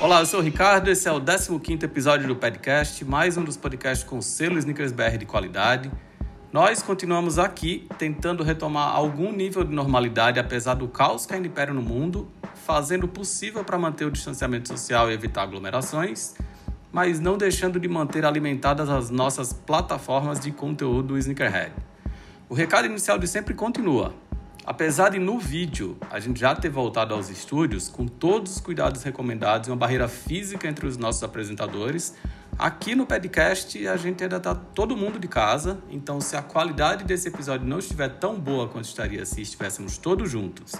Olá, eu sou o Ricardo, esse é o 15º episódio do podcast, mais um dos podcasts com selo Snickers BR de qualidade. Nós continuamos aqui tentando retomar algum nível de normalidade apesar do caos que ainda impera no mundo, fazendo o possível para manter o distanciamento social e evitar aglomerações, mas não deixando de manter alimentadas as nossas plataformas de conteúdo Sneakerhead. O recado inicial de sempre continua. Apesar de no vídeo a gente já ter voltado aos estúdios com todos os cuidados recomendados e uma barreira física entre os nossos apresentadores, aqui no podcast a gente ainda está todo mundo de casa, então se a qualidade desse episódio não estiver tão boa quanto estaria se estivéssemos todos juntos,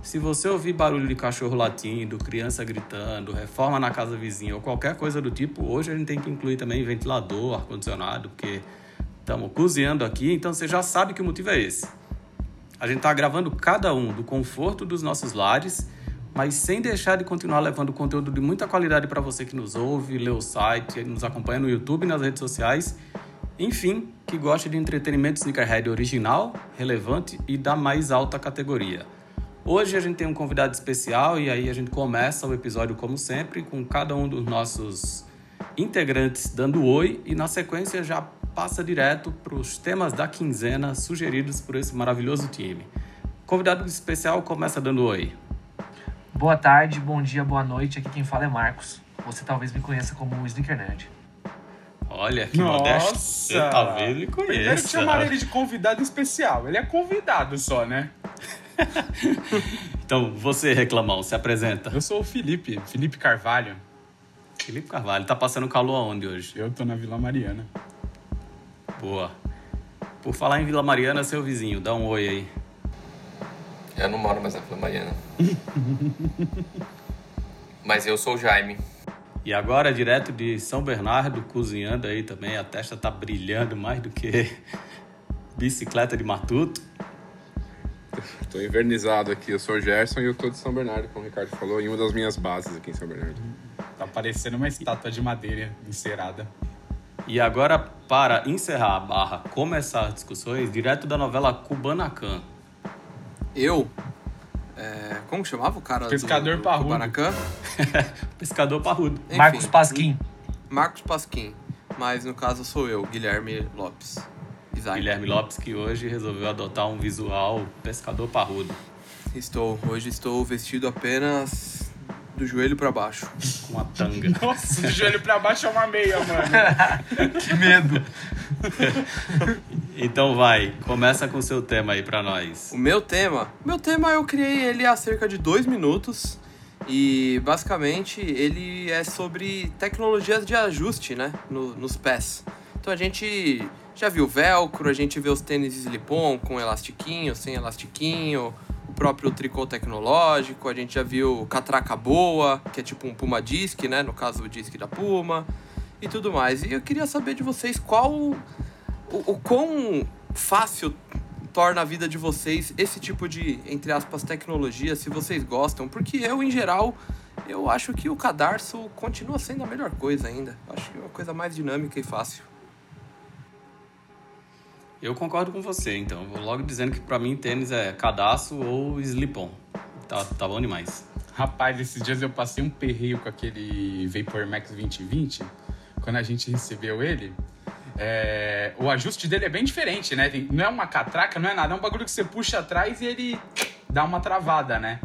se você ouvir barulho de cachorro latindo, criança gritando, reforma na casa vizinha ou qualquer coisa do tipo, hoje a gente tem que incluir também ventilador, ar-condicionado, porque estamos cozinhando aqui, então você já sabe que o motivo é esse. A gente está gravando cada um do conforto dos nossos lares, mas sem deixar de continuar levando conteúdo de muita qualidade para você que nos ouve, lê o site, nos acompanha no YouTube nas redes sociais. Enfim, que gosta de entretenimento sneakerhead original, relevante e da mais alta categoria. Hoje a gente tem um convidado especial e aí a gente começa o episódio como sempre com cada um dos nossos integrantes dando oi e na sequência já passa direto para os temas da quinzena sugeridos por esse maravilhoso time. O convidado especial começa dando oi. Boa tarde, bom dia, boa noite. Aqui quem fala é Marcos. Você talvez me conheça como o Sneaker Nerd. Olha, que Nossa! modesto. Você talvez me Primeiro conheça. chamaram ele de convidado especial. Ele é convidado só, né? Então, você, reclamão, se apresenta. Eu sou o Felipe, Felipe Carvalho. Felipe Carvalho, tá passando calor aonde hoje? Eu tô na Vila Mariana. Boa. Por falar em Vila Mariana, seu vizinho, dá um oi aí. Eu não moro mais na Vila Mariana. Mas eu sou o Jaime. E agora, direto de São Bernardo, cozinhando aí também, a testa tá brilhando mais do que bicicleta de matuto. Tô invernizado aqui, eu sou o Gerson e eu tô de São Bernardo, como o Ricardo falou, em uma das minhas bases aqui em São Bernardo. Tá parecendo uma estátua de madeira encerada. E agora, para encerrar a barra, começar as discussões, direto da novela Kubanacan. Eu? É, como que chamava o cara Pescador do, do parrudo. Kubanacan? Pescador parrudo. Enfim, Marcos Pasquim. Marcos Pasquim. Mas no caso sou eu, Guilherme Lopes. Design. Guilherme Lopes, que hoje resolveu adotar um visual pescador parrudo, Estou, hoje estou vestido apenas do joelho pra baixo. com a tanga. Nossa, do joelho pra baixo é uma meia, mano. Que medo. Então vai, começa com o seu tema aí pra nós. O meu tema? Meu tema eu criei ele há cerca de dois minutos. E basicamente ele é sobre tecnologias de ajuste, né? no- nos pés. Então a gente já viu velcro, a gente vê os tênis slip-on com elastiquinho, sem elastiquinho, próprio tricô tecnológico, a gente já viu catraca boa, que é tipo um Puma Disc, né? No caso o disc da Puma e tudo mais. E eu queria saber de vocês qual o, o quão fácil torna a vida de vocês esse tipo de, entre aspas, tecnologia, se vocês gostam, porque eu, em geral, eu acho que o cadarço continua sendo a melhor coisa ainda. Acho que é uma coisa mais dinâmica e fácil. Eu concordo com você, então. Vou logo dizendo que pra mim tênis é cadastro ou slip-on. Tá, tá bom demais. Rapaz, esses dias eu passei um perreio com aquele Vapor Max 2020. Quando a gente recebeu ele, é, o ajuste dele é bem diferente, né? Tem- não é uma catraca, não é nada. É um bagulho que você puxa atrás e ele dá uma travada, né?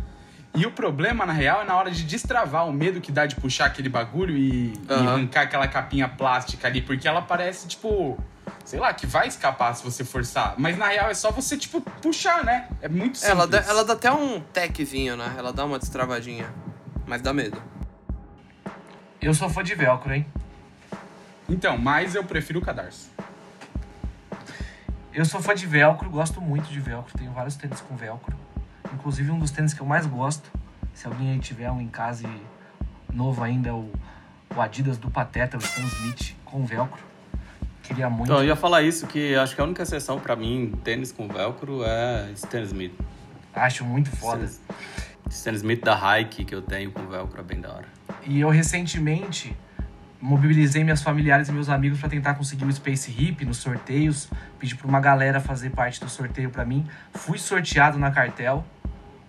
E o problema, na real, é na hora de destravar o medo que dá de puxar aquele bagulho e, e Aham. arrancar aquela capinha plástica ali, porque ela parece, tipo, sei lá, que vai escapar se você forçar. Mas na real é só você, tipo, puxar, né? É muito simples. Ela dá, ela dá até um techzinho, né? Ela dá uma destravadinha. Mas dá medo. Eu sou fã de velcro, hein? Então, mas eu prefiro o cadarço. Eu sou fã de velcro, gosto muito de velcro. Tenho vários tênis com velcro. Inclusive, um dos tênis que eu mais gosto, se alguém aí tiver um em casa e novo ainda, é o, o Adidas do Pateta, o Stan Smith, com velcro. Queria muito. Então, eu ia falar isso, que acho que a única exceção pra mim, tênis com velcro, é Stan Smith. Acho muito foda. Stan, Stan Smith da Hike que eu tenho com velcro é bem da hora. E eu recentemente mobilizei minhas familiares e meus amigos para tentar conseguir o Space Hip nos sorteios. Pedi para uma galera fazer parte do sorteio para mim. Fui sorteado na cartel.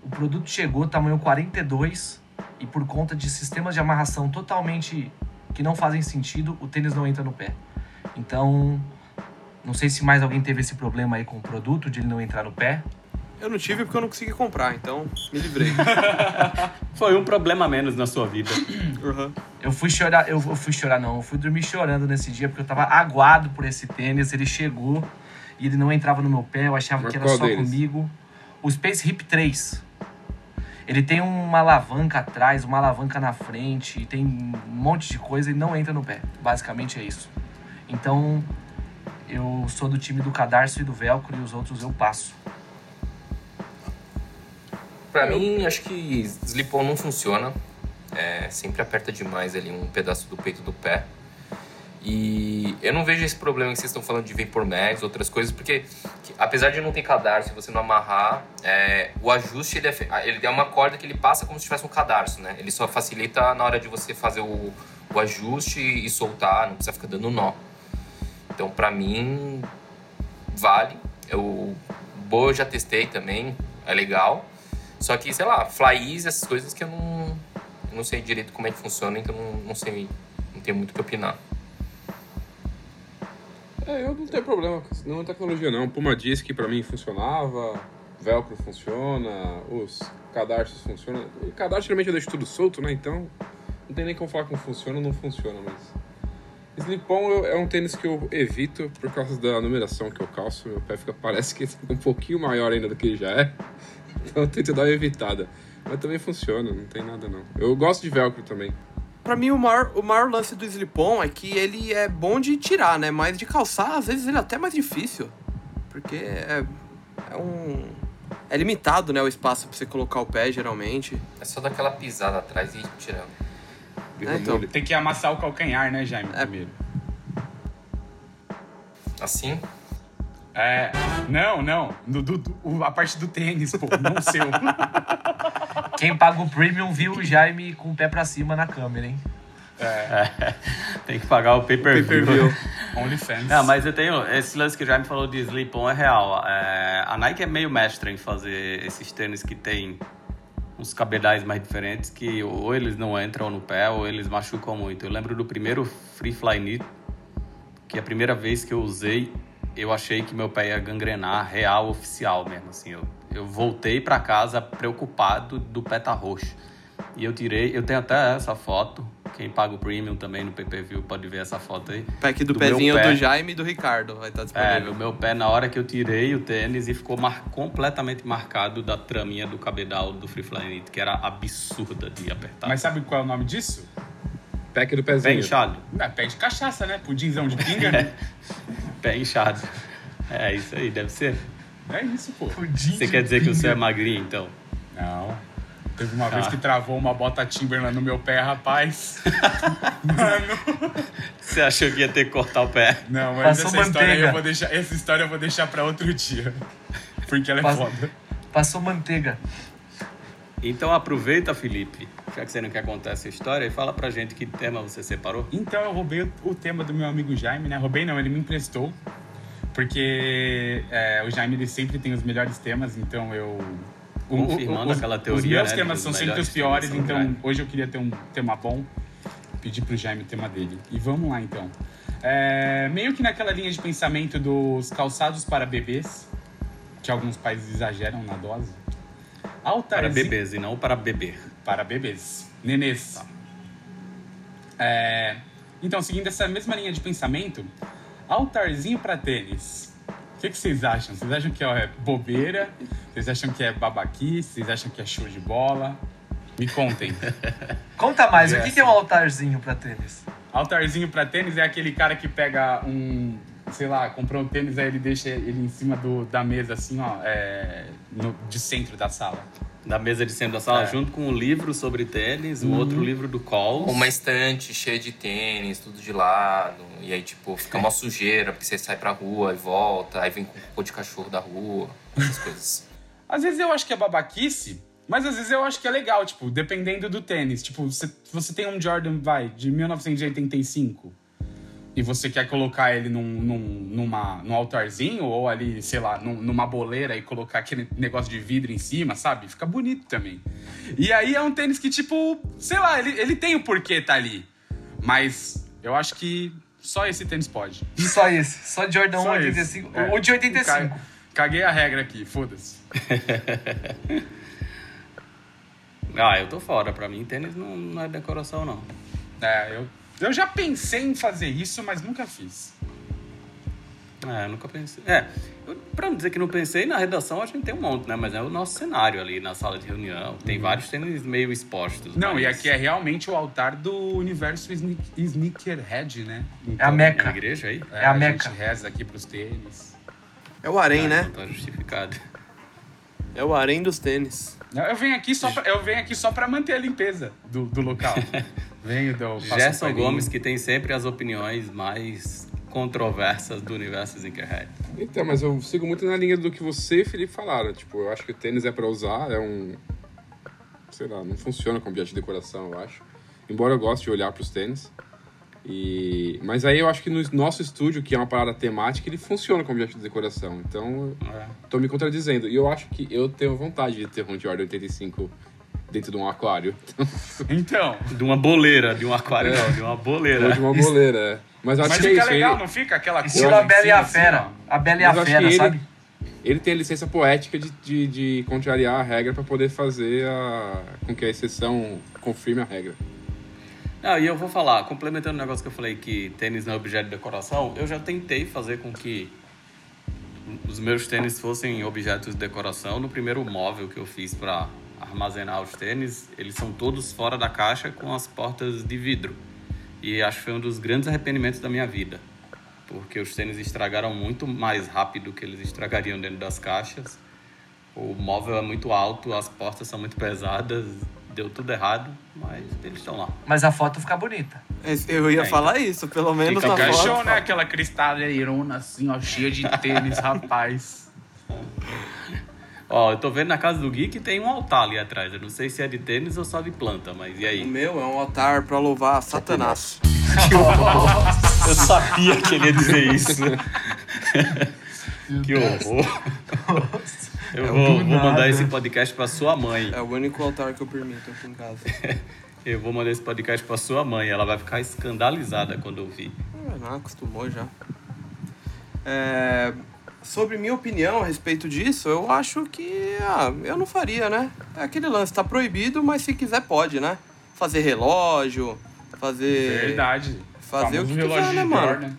O produto chegou tamanho 42 e por conta de sistemas de amarração totalmente que não fazem sentido, o tênis não entra no pé. Então, não sei se mais alguém teve esse problema aí com o produto de ele não entrar no pé. Eu não tive porque eu não consegui comprar, então me livrei. Foi um problema a menos na sua vida. Uhum. Eu fui chorar, eu, eu fui chorar não, eu fui dormir chorando nesse dia porque eu tava aguado por esse tênis, ele chegou e ele não entrava no meu pé, eu achava Mas que era só deles? comigo. O Space Hip 3. Ele tem uma alavanca atrás, uma alavanca na frente, tem um monte de coisa e não entra no pé. Basicamente é isso. Então, eu sou do time do cadarço e do velcro e os outros eu passo. Pra mim, acho que slip-on não funciona. É, sempre aperta demais ali um pedaço do peito do pé. E eu não vejo esse problema que vocês estão falando de Vapor Max, outras coisas, porque que- apesar de não ter cadarço e você não amarrar, é, o ajuste ele é, ele é uma corda que ele passa como se tivesse um cadarço, né? Ele só facilita na hora de você fazer o, o ajuste e soltar, não precisa ficar dando nó. Então, pra mim, vale. Eu, Boa eu já testei também, é legal. Só que, sei lá, Fly Easy, essas coisas que eu não, eu não sei direito como é que funciona, então não, não sei, não tenho muito o que opinar. É, eu não tenho problema com não é tecnologia não. Puma Disc pra mim funcionava, Velcro funciona, os cadarços funcionam. Cadarço geralmente eu deixo tudo solto, né? Então não tem nem como falar como funciona ou não funciona, mas. Slip-on eu- é um tênis que eu evito por causa da numeração que eu calço. Meu pé fica, parece que é um pouquinho maior ainda do que já é. Então eu tento dar uma evitada. Mas também funciona, não tem nada não. Eu gosto de velcro também. Pra mim, o maior, o maior lance do slip-on é que ele é bom de tirar, né? Mas de calçar, às vezes, ele é até mais difícil. Porque é, é um... É limitado, né? O espaço pra você colocar o pé, geralmente. É só dar aquela pisada atrás e tirar. É, então. Tem que amassar o calcanhar, né, Jaime? É. Primeiro. Assim, É. Não, não. Do, do- do- a parte do tênis, pô, não o seu. Quem paga o premium viu o Jaime com o pé pra cima na câmera, hein? Tem que pagar o pay-per-view. Pay-per-view. OnlyFans. Não, mas eu tenho. Esse lance que o Jaime falou de slip-on é real. É, a Nike é meio mestra em fazer esses tênis que tem uns cabedais mais diferentes que ou eles não entram no pé ou eles machucam muito. Eu lembro do primeiro Free Fly Knit, que a primeira vez que eu usei, eu achei que meu pé ia gangrenar real, oficial mesmo. Assim, eu, eu voltei pra casa preocupado do pé tá roxo. E eu tirei, eu tenho até essa foto. Quem paga o premium também no PPV pode ver essa foto aí. Pack do, Do pezinho pé. do Jaime e do Ricardo vai estar É, disponível. no meu pé, na hora que eu tirei o tênis e ficou mar- completamente marcado da traminha do cabedal do Free Fly Knit, que era absurda de apertar. Mas sabe qual é o nome disso? Pack do pé pezinho. inchado. É, pé de cachaça, né? Pudinzão de pinga, né? Pé inchado. É isso aí, deve ser. É isso, pô. Você quer dizer que o seu é magrinho, então? Não. Teve uma vez Ah. que travou uma bota Timberland no meu pé, rapaz. Mano. Você achou que ia ter que cortar o pé? Não, mas Passou essa história eu vou deixar. Essa história eu vou deixar pra outro dia. Porque ela é Passa- foda. Passou manteiga. Então aproveita, Felipe, já que você não quer contar essa história, e fala pra gente que tema você separou. Então eu roubei o, o tema do meu amigo Jaime, né? Roubei não, ele me emprestou. Porque é, o Jaime ele sempre tem os melhores temas, então eu. O- o- Confirmando os- aquela Os teoria, meus né, temas são sempre os piores, então hoje eu queria ter um tema bom. Pedi pro Jaime o tema dele. E vamos lá então. É, meio que naquela linha de pensamento dos calçados para bebês, que alguns países exageram na dose. Para Altarzinho bebês e não para beber. para bebês. Nenês. É, então, seguindo essa mesma linha de pensamento, altarzinho para tênis. O que, que vocês acham? Vocês acham que é bobeira? Vocês acham que é babaquice? Vocês acham que é show de bola? Me contem. Conta mais, o que Yes. que é um altarzinho pra tênis? Altarzinho para tênis é aquele cara que pega um, sei lá, comprou um tênis, aí ele deixa ele em cima do, da mesa, assim, ó, é, no- de centro da sala. Da mesa de centro da sala, É. junto com um livro sobre tênis, o outro livro do Coles. Uma estante cheia de tênis, tudo de lado. E aí, tipo, fica uma sujeira, porque você sai pra rua e volta, aí vem com cocô de cachorro da rua, essas coisas. Às vezes eu acho que é babaquice, mas às vezes eu acho que é legal, tipo, dependendo do tênis. Tipo, você, você tem um Jordan, vai, de 1985 e você quer colocar ele num, num, numa, num altarzinho ou ali, sei lá, num- numa boleira e colocar aquele negócio de vidro em cima, sabe? Fica bonito também. E aí é um tênis que, tipo, sei lá, ele, ele tem o porquê tá ali. Mas eu acho que só esse tênis pode. Só esse, só Jordan 1, Só 85. esse. É. O de 85. Ca- Caguei a regra aqui, foda-se. Ah, eu tô fora. Pra mim, tênis não, não é decoração, não. É, eu, eu já pensei em fazer isso, mas nunca fiz. É, eu nunca pensei. É, eu, pra não dizer que não pensei, na redação a gente tem um monte, né? Mas é o nosso cenário ali na sala de reunião. Tem vários tênis meio expostos. Não, mas e aqui é realmente o altar do universo sneak, sneakerhead, né? É a Meca. Na igreja aí? É a gente Meca. reza aqui pros tênis. É o harém, né? Não tá justificado. É o harém dos tênis. Eu eu venho aqui só pra, eu venho aqui só pra manter a limpeza do, do local. venho do um Gerson. Gomes, que tem sempre as opiniões mais controversas do universo Sneakerhead. Então, mas eu sigo muito na linha do que você e Felipe falaram. Tipo, eu acho que o tênis é pra usar, é um. Sei lá, não funciona como objeto de decoração, eu acho. Embora eu goste de olhar pros tênis. E... Mas aí eu acho que no nosso estúdio, que é uma parada temática, ele funciona como objeto de decoração. Então, É. eu tô me contradizendo. E eu acho que eu tenho vontade de ter um Jordan 85 dentro de um aquário. Então, De uma boleira, de um aquário, É. não, de uma Ou boleira. de uma boleira, é. Mas eu acho mas que é fica isso. legal, ele, não fica aquela coisa Estilo a em Bela e a assim, Fera. ó. a Bela e a Fera, que ele- sabe? ele tem a licença poética de, de, de contrariar a regra pra poder fazer a, com que a exceção confirme a regra. Não, e eu vou falar, complementando o negócio que eu falei que tênis não é objeto de decoração, eu já tentei fazer com que os meus tênis fossem objetos de decoração no primeiro móvel que eu fiz para armazenar os tênis. Eles são todos fora da caixa com as portas de vidro. E acho que foi um dos grandes arrependimentos da minha vida. Porque os tênis estragaram muito mais rápido que eles estragariam dentro das caixas. O móvel é muito alto, as portas são muito pesadas, deu tudo errado, mas eles estão lá. Mas a foto fica bonita. Eu ia É, falar isso, pelo menos Fica na foto. show, né? Aquela cristalheirona assim, ó, cheia de tênis, rapaz. Ó, eu tô vendo na casa do Gui que tem um altar ali atrás. Eu não sei se é de tênis ou só de planta, mas e O aí? meu é um altar pra louvar Satanás. Eu sabia que ele ia dizer isso. que horror. Eu É vou, vou mandar esse podcast pra sua mãe. É o único altar que eu permito aqui em casa. Eu vou mandar esse podcast pra sua mãe. Ela vai ficar escandalizada quando ouvir. Ah, Não, acostumou já. É, sobre minha opinião a respeito disso, eu acho que ah, eu não faria, né? É aquele lance, tá proibido, mas se quiser pode, né? Fazer relógio, fazer. Verdade. Fazer o que relógio quiser, né, mano? Jordan.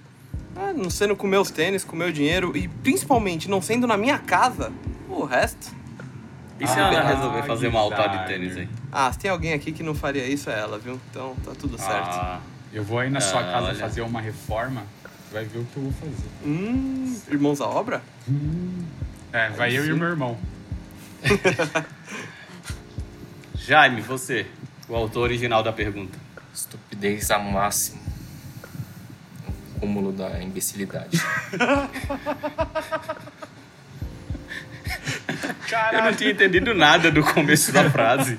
Ah, não sendo com meus tênis, com meu dinheiro e principalmente não sendo na minha casa, o resto. E se Ah, ela resolver fazer um altar de tênis aí? Ah, se tem alguém aqui que não faria isso, é ela, viu? Então tá tudo certo. Ah, Eu vou aí na sua Ah, casa olha. fazer uma reforma, vai ver o que eu vou fazer. Hum, irmãos à obra? É, vai eu e o meu irmão. Jaime, você, o autor original da pergunta. Estupidez a máximo. O cúmulo da imbecilidade. Eu não tinha entendido nada do começo da frase.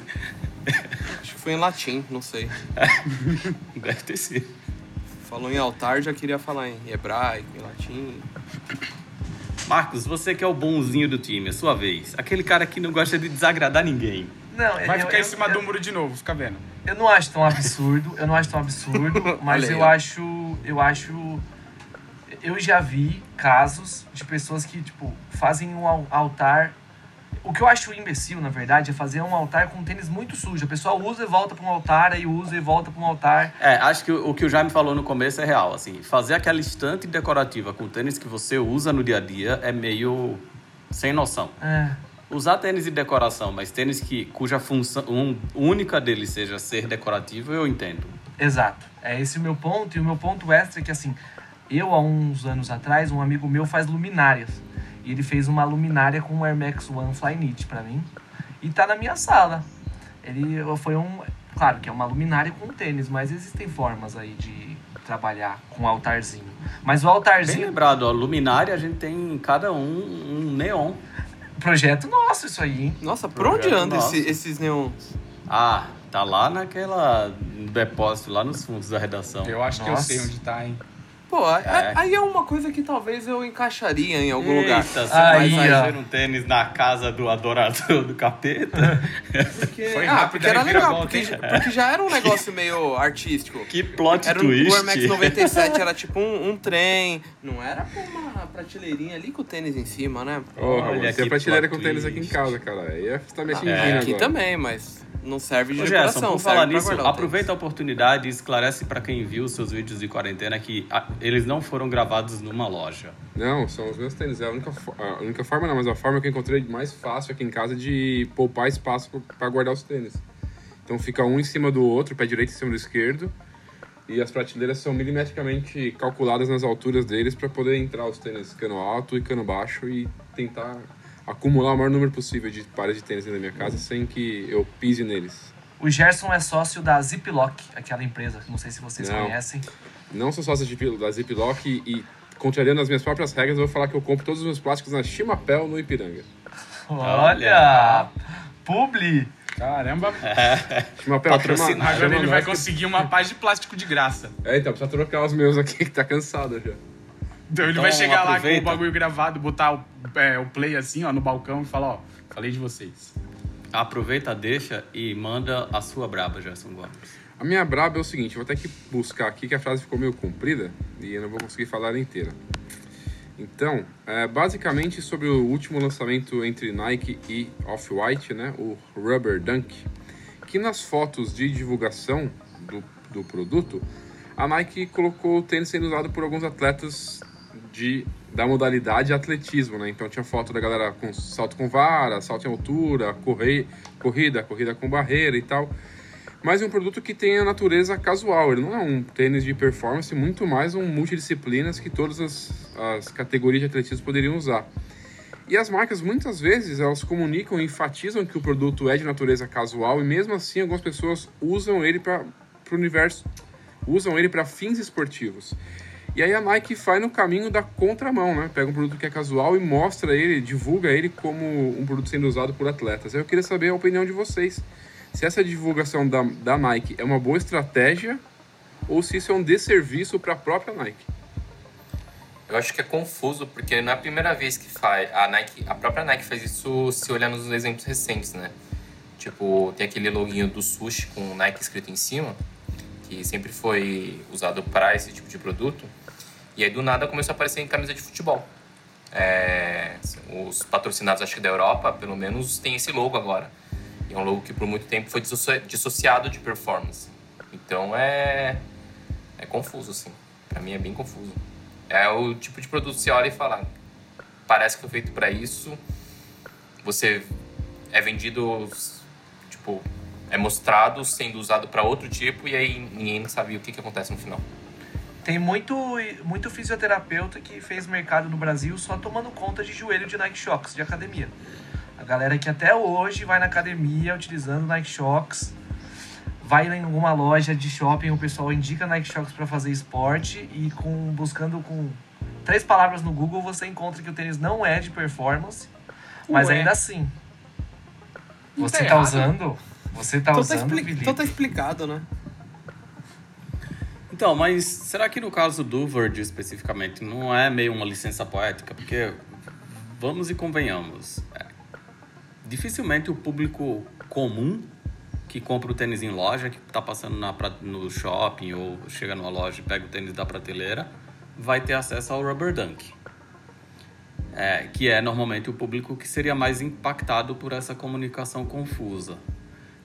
Acho que foi em latim, não sei. Deve ter sido. Falou em altar, já queria falar em hebraico, em latim. Marcos, você que é o bonzinho do time, é sua vez. Aquele cara que não gosta de desagradar ninguém. Não, Vai eu, ficar em eu- cima eu, do muro de novo, fica vendo. Eu não acho tão absurdo, eu não acho tão absurdo, mas eu acho, eu acho, eu já vi casos de pessoas que tipo fazem um al- altar O que eu acho imbecil, na verdade, é fazer um altar com um tênis muito sujo. A pessoa usa e volta para um altar, aí usa e volta para um altar. É, acho que o, que o Jaime falou no começo é real, assim, fazer aquela estante decorativa com tênis que você usa no dia a dia é meio sem noção. É. Usar tênis de decoração, mas tênis que, cuja função um, única dele seja ser decorativo, eu entendo. Exato. É esse o meu ponto. E o meu ponto extra é que, assim, eu, há uns anos atrás, um amigo meu faz luminárias. E ele fez uma luminária com o Air Max One Flyknit pra mim. E tá na minha sala. Ele foi um... Claro que é uma luminária com tênis, mas existem formas aí de trabalhar com altarzinho. Mas o Bem altarzinho... lembrado, ó, luminária a gente tem em cada um um neon. Projeto nosso isso aí, hein? Nossa, por onde anda esse- esses neons? Ah, tá lá naquela no depósito, lá nos fundos da redação. Eu acho que eu Nossa. sei onde tá, hein? Pô, aí- É. aí é uma coisa que talvez eu encaixaria em algum lugar. Eita, você Aí, fazer um tênis na casa do adorador do capeta? Porque, Foi ah, rápido, porque era legal, porque, porque já era um negócio meio artístico. que plot Era um, twist. o Air Max 97 era tipo um, um trem, não era com uma prateleirinha ali com o tênis em cima, né? Porra, Olha você tem que prateleira com tênis aqui em casa, cara. Aí é- você tá me atingindo É, agora. Aqui também, mas não serve de Ô, decoração, Gerson, por serve falar nisso, aproveita a oportunidade e esclarece pra quem viu os seus vídeos de quarentena que ah, eles não foram gravados numa loja. Não, são os meus tênis. É a única, a única forma, não, mas a forma que eu encontrei mais fácil aqui em casa de poupar espaço pra guardar os tênis. Então fica um em cima do outro, pé direito em cima do esquerdo. E as prateleiras são milimetricamente calculadas nas alturas deles para poder entrar os tênis cano alto e cano baixo e tentar acumular o maior número possível de pares de tênis da minha casa sem que eu pise neles. O Gerson é sócio da Ziploc, aquela empresa, que não sei se vocês Não. conhecem. Não sou sócio de, da Ziploc e, e contrariando as minhas próprias regras, eu vou falar que eu compro todos os meus plásticos na Chimapel, no Ipiranga. Olha! Publi! Caramba, Chimapel, Patrocinado. chama- agora chama ele vai conseguir uma paz de plástico de graça. É, então, precisa trocar os meus aqui que tá cansado já. Então ele Então, vai chegar lá com o aproveita. bagulho gravado, botar o, é, o play assim, ó, no balcão e falar, ó, falei de vocês. Aproveita, deixa e manda a sua braba, Gerson Gomes. A minha braba é o seguinte, vou ter que buscar aqui que a frase ficou meio comprida e eu não vou conseguir falar ela inteira. Então, é basicamente sobre o último lançamento entre Nike e Off-White, né, o Rubber Dunk, que nas fotos de divulgação do, do produto, a Nike colocou o tênis sendo usado por alguns atletas de, da modalidade atletismo, né? Então tinha foto da galera com salto com vara, salto em altura, corre, corrida, corrida com barreira e tal. Mas é um produto que tem a natureza casual. Ele não é um tênis de performance, muito mais um multidisciplinas que todas as, as categorias de atletismo poderiam usar. E as marcas, muitas vezes, elas comunicam e enfatizam que o produto é de natureza casual e mesmo assim algumas pessoas usam ele para o universo, usam ele para fins esportivos. E aí a Nike vai no caminho da contramão, né? Pega um produto que é casual e mostra ele, divulga ele como um produto sendo usado por atletas. Eu queria saber a opinião de vocês. Se essa divulgação da, da Nike é uma boa estratégia ou se isso é um desserviço para a própria Nike. Eu acho que é confuso, porque não é a primeira vez que faz. A Nike, a própria Nike faz isso se olhar nos exemplos recentes, né? Tipo, tem aquele loginho do sushi com Nike escrito em cima, que sempre foi usado para esse tipo de produto. E aí do nada começou a aparecer em camisa de futebol. É, os patrocinados, acho que da Europa, pelo menos, tem esse logo agora. É um logo que por muito tempo foi dissoci- dissociado de performance. Então é. É confuso, assim. Pra mim é bem confuso. É o tipo de produto que você olha e fala, parece que foi feito para isso. Você é vendido, tipo, é mostrado sendo usado para outro tipo e aí ninguém sabe o que, que acontece no final. Tem muito, muito fisioterapeuta que fez mercado no Brasil só tomando conta de joelho de Nike Shox de academia. A galera que até hoje vai na academia utilizando Nike Shox, vai em alguma loja de shopping, o pessoal indica Nike Shox para fazer esporte e com buscando com três palavras no Google você encontra que o tênis não é de performance, mas Ué. ainda assim. Não Você tá tá usando? Você tá Então tá, usando, expli- Felipe? então tá explicado, né? Então, mas será que no caso do Verge especificamente não é meio uma licença poética? Porque, vamos e convenhamos, dificilmente o público comum que compra o tênis em loja, que está passando na, no shopping ou chega numa loja e pega o tênis da prateleira, vai ter acesso ao Rubber Dunk. é, que é normalmente o público que seria mais impactado por essa comunicação confusa.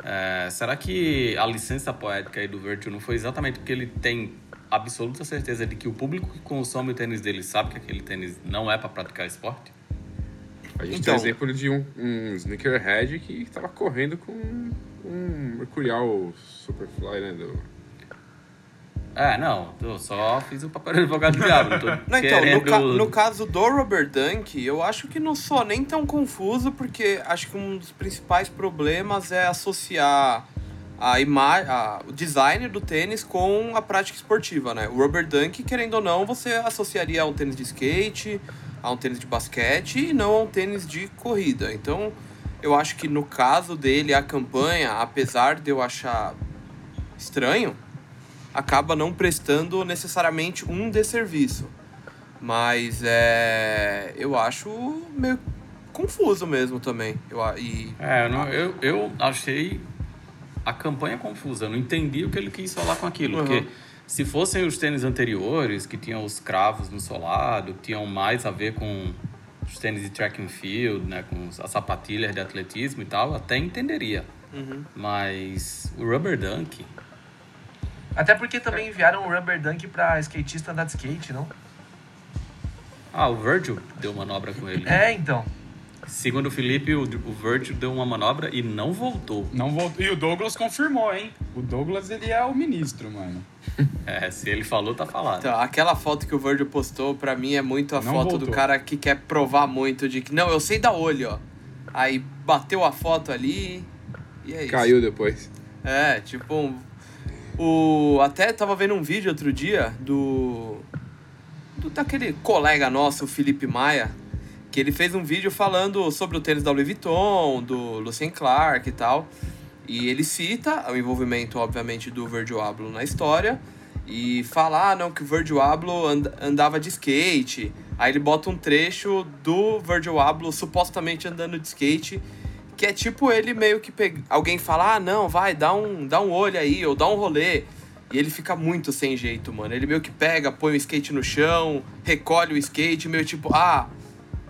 É, será que a licença poética aí do Virgil não foi exatamente porque ele tem absoluta certeza de que o público que consome o tênis dele sabe que aquele tênis não é para praticar esporte? A gente Então- tem o exemplo de um, um sneakerhead que estava correndo com um Mercurial Superfly, né? Do... É, não, eu só fiz o papel de advogado do diabo. Não, tô Não, então, no, querendo... ca- no caso do Robert Dunk, eu acho que não sou nem tão confuso, porque acho que um dos principais problemas é associar a ima a, o design do tênis com a prática esportiva, né? O Robert Dunk, querendo ou não, você associaria a um tênis de skate, a um tênis de basquete e não a um tênis de corrida. Então, eu acho que no caso dele, a campanha, apesar de eu achar estranho, acaba não prestando necessariamente um desserviço. Mas é. Eu acho meio confuso mesmo também. Eu, e, É, eu, não- eu, eu achei a campanha confusa. Eu não entendi o que ele quis falar com aquilo. Uhum. Porque se fossem os tênis anteriores, que tinham os cravos no solado, que tinham mais a ver com os tênis de track and field, né, com as sapatilhas de atletismo e tal, até entenderia. Uhum. Mas o rubber dunk... Até porque também enviaram o Rubber Dunk pra skatista andar de skate, não? Ah, o Virgil deu manobra com ele. É, então. Segundo o Felipe, o, o Virgil deu uma manobra e não voltou. Não voltou. E o Douglas confirmou, hein? O Douglas, ele é o ministro, mano. É, se ele falou, tá falado. Então, aquela foto que o Virgil postou, pra mim, é muito a Não foto voltou. do cara que quer provar muito de que, não, eu sei da olho, ó. Aí bateu a foto ali e é isso. Caiu depois. É, tipo, um- o até tava vendo um vídeo outro dia do, do daquele colega nosso, o Felipe Maia, que ele fez um vídeo falando sobre o tênis da Louis Vuitton, do Lucien Clark e tal. E ele cita o envolvimento, obviamente, do Virgil Abloh na história e fala, ah, não, que o Virgil Abloh and- andava de skate. Aí ele bota um trecho do Virgil Abloh supostamente andando de skate que é tipo ele meio que pega... alguém fala, ah, não, vai, dá um, dá um olho aí, ou dá um rolê. E ele fica muito sem jeito, mano. Ele meio que pega, põe o skate no chão, recolhe o skate, meio tipo, ah,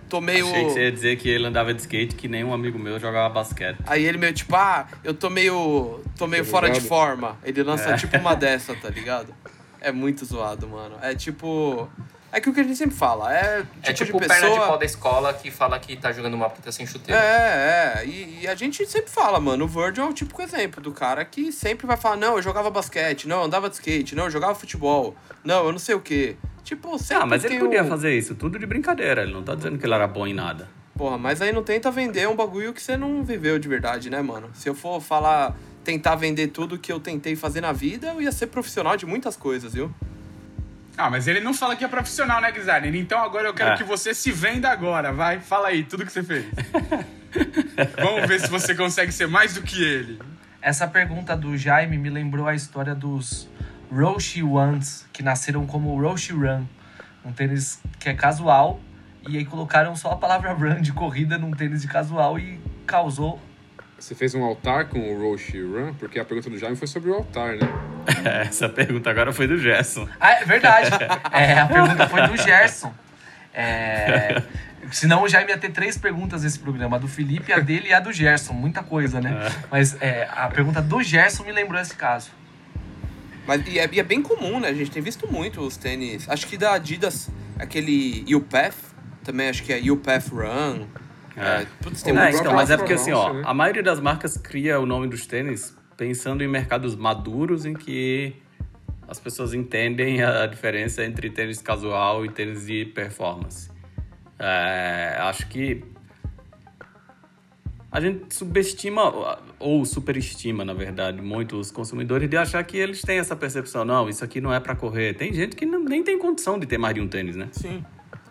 tô meio. Achei que você ia dizer que ele andava de skate que nem um amigo meu jogava basquete. Aí ele meio tipo, ah, eu tô meio. tô meio Tá fora de forma. Ele lança tipo uma dessa, tá ligado? É muito zoado, mano. É tipo. É que o que a gente sempre fala, é tipo, É tipo o de perna de pessoa. pau da escola que fala que tá jogando uma puta sem chuteiro. É, é. E, e a gente sempre fala, mano, o Virgil é o típico exemplo do cara que sempre vai falar, não, eu jogava basquete, não, eu andava de skate, não, eu jogava futebol, não, eu não sei o quê. Tipo, sempre Ah, mas ele podia um- fazer isso tudo de brincadeira. Ele não tá dizendo que ele era bom em nada. Porra, mas aí não tenta vender um bagulho que você não viveu de verdade, né, mano? Se eu for falar, tentar vender tudo que eu tentei fazer na vida, eu ia ser profissional de muitas coisas, viu? Ah, mas ele não fala que é profissional, né, Guizarner? Então agora eu quero É. que você se venda agora, vai. Fala aí, tudo que você fez. Vamos ver se você consegue ser mais do que ele. Essa pergunta do Jaime me lembrou a história dos Roshi Ones, que nasceram como Roshi Run, um tênis que é casual, e aí colocaram só a palavra run de corrida num tênis de casual e causou. Você fez um altar com o Roshi Run? Porque a pergunta do Jaime foi sobre o altar, né? Essa pergunta agora foi do Gerson. Ah, é verdade. É, a pergunta foi do Gerson. É, senão o Jaime ia ter três perguntas nesse programa: a do Felipe, a dele e a do Gerson. Muita coisa, né? Mas é, a pergunta do Gerson me lembrou esse caso. Mas e é, e é bem comum, né? A gente tem visto muito os tênis. Acho que da Adidas, aquele U-Path, também acho que é U-Path Run. É. É, putz, tem É, É, então, mas é porque assim, ó, Romeo, né? a maioria das marcas cria o nome dos tênis pensando em mercados maduros em que as pessoas entendem a diferença entre tênis casual e tênis de performance. É, acho que a gente subestima ou superestima, na verdade, muito os consumidores de achar que eles têm essa percepção. Não, isso aqui não é pra correr. Tem gente que não- nem tem condição de ter mais de um tênis, né? Sim.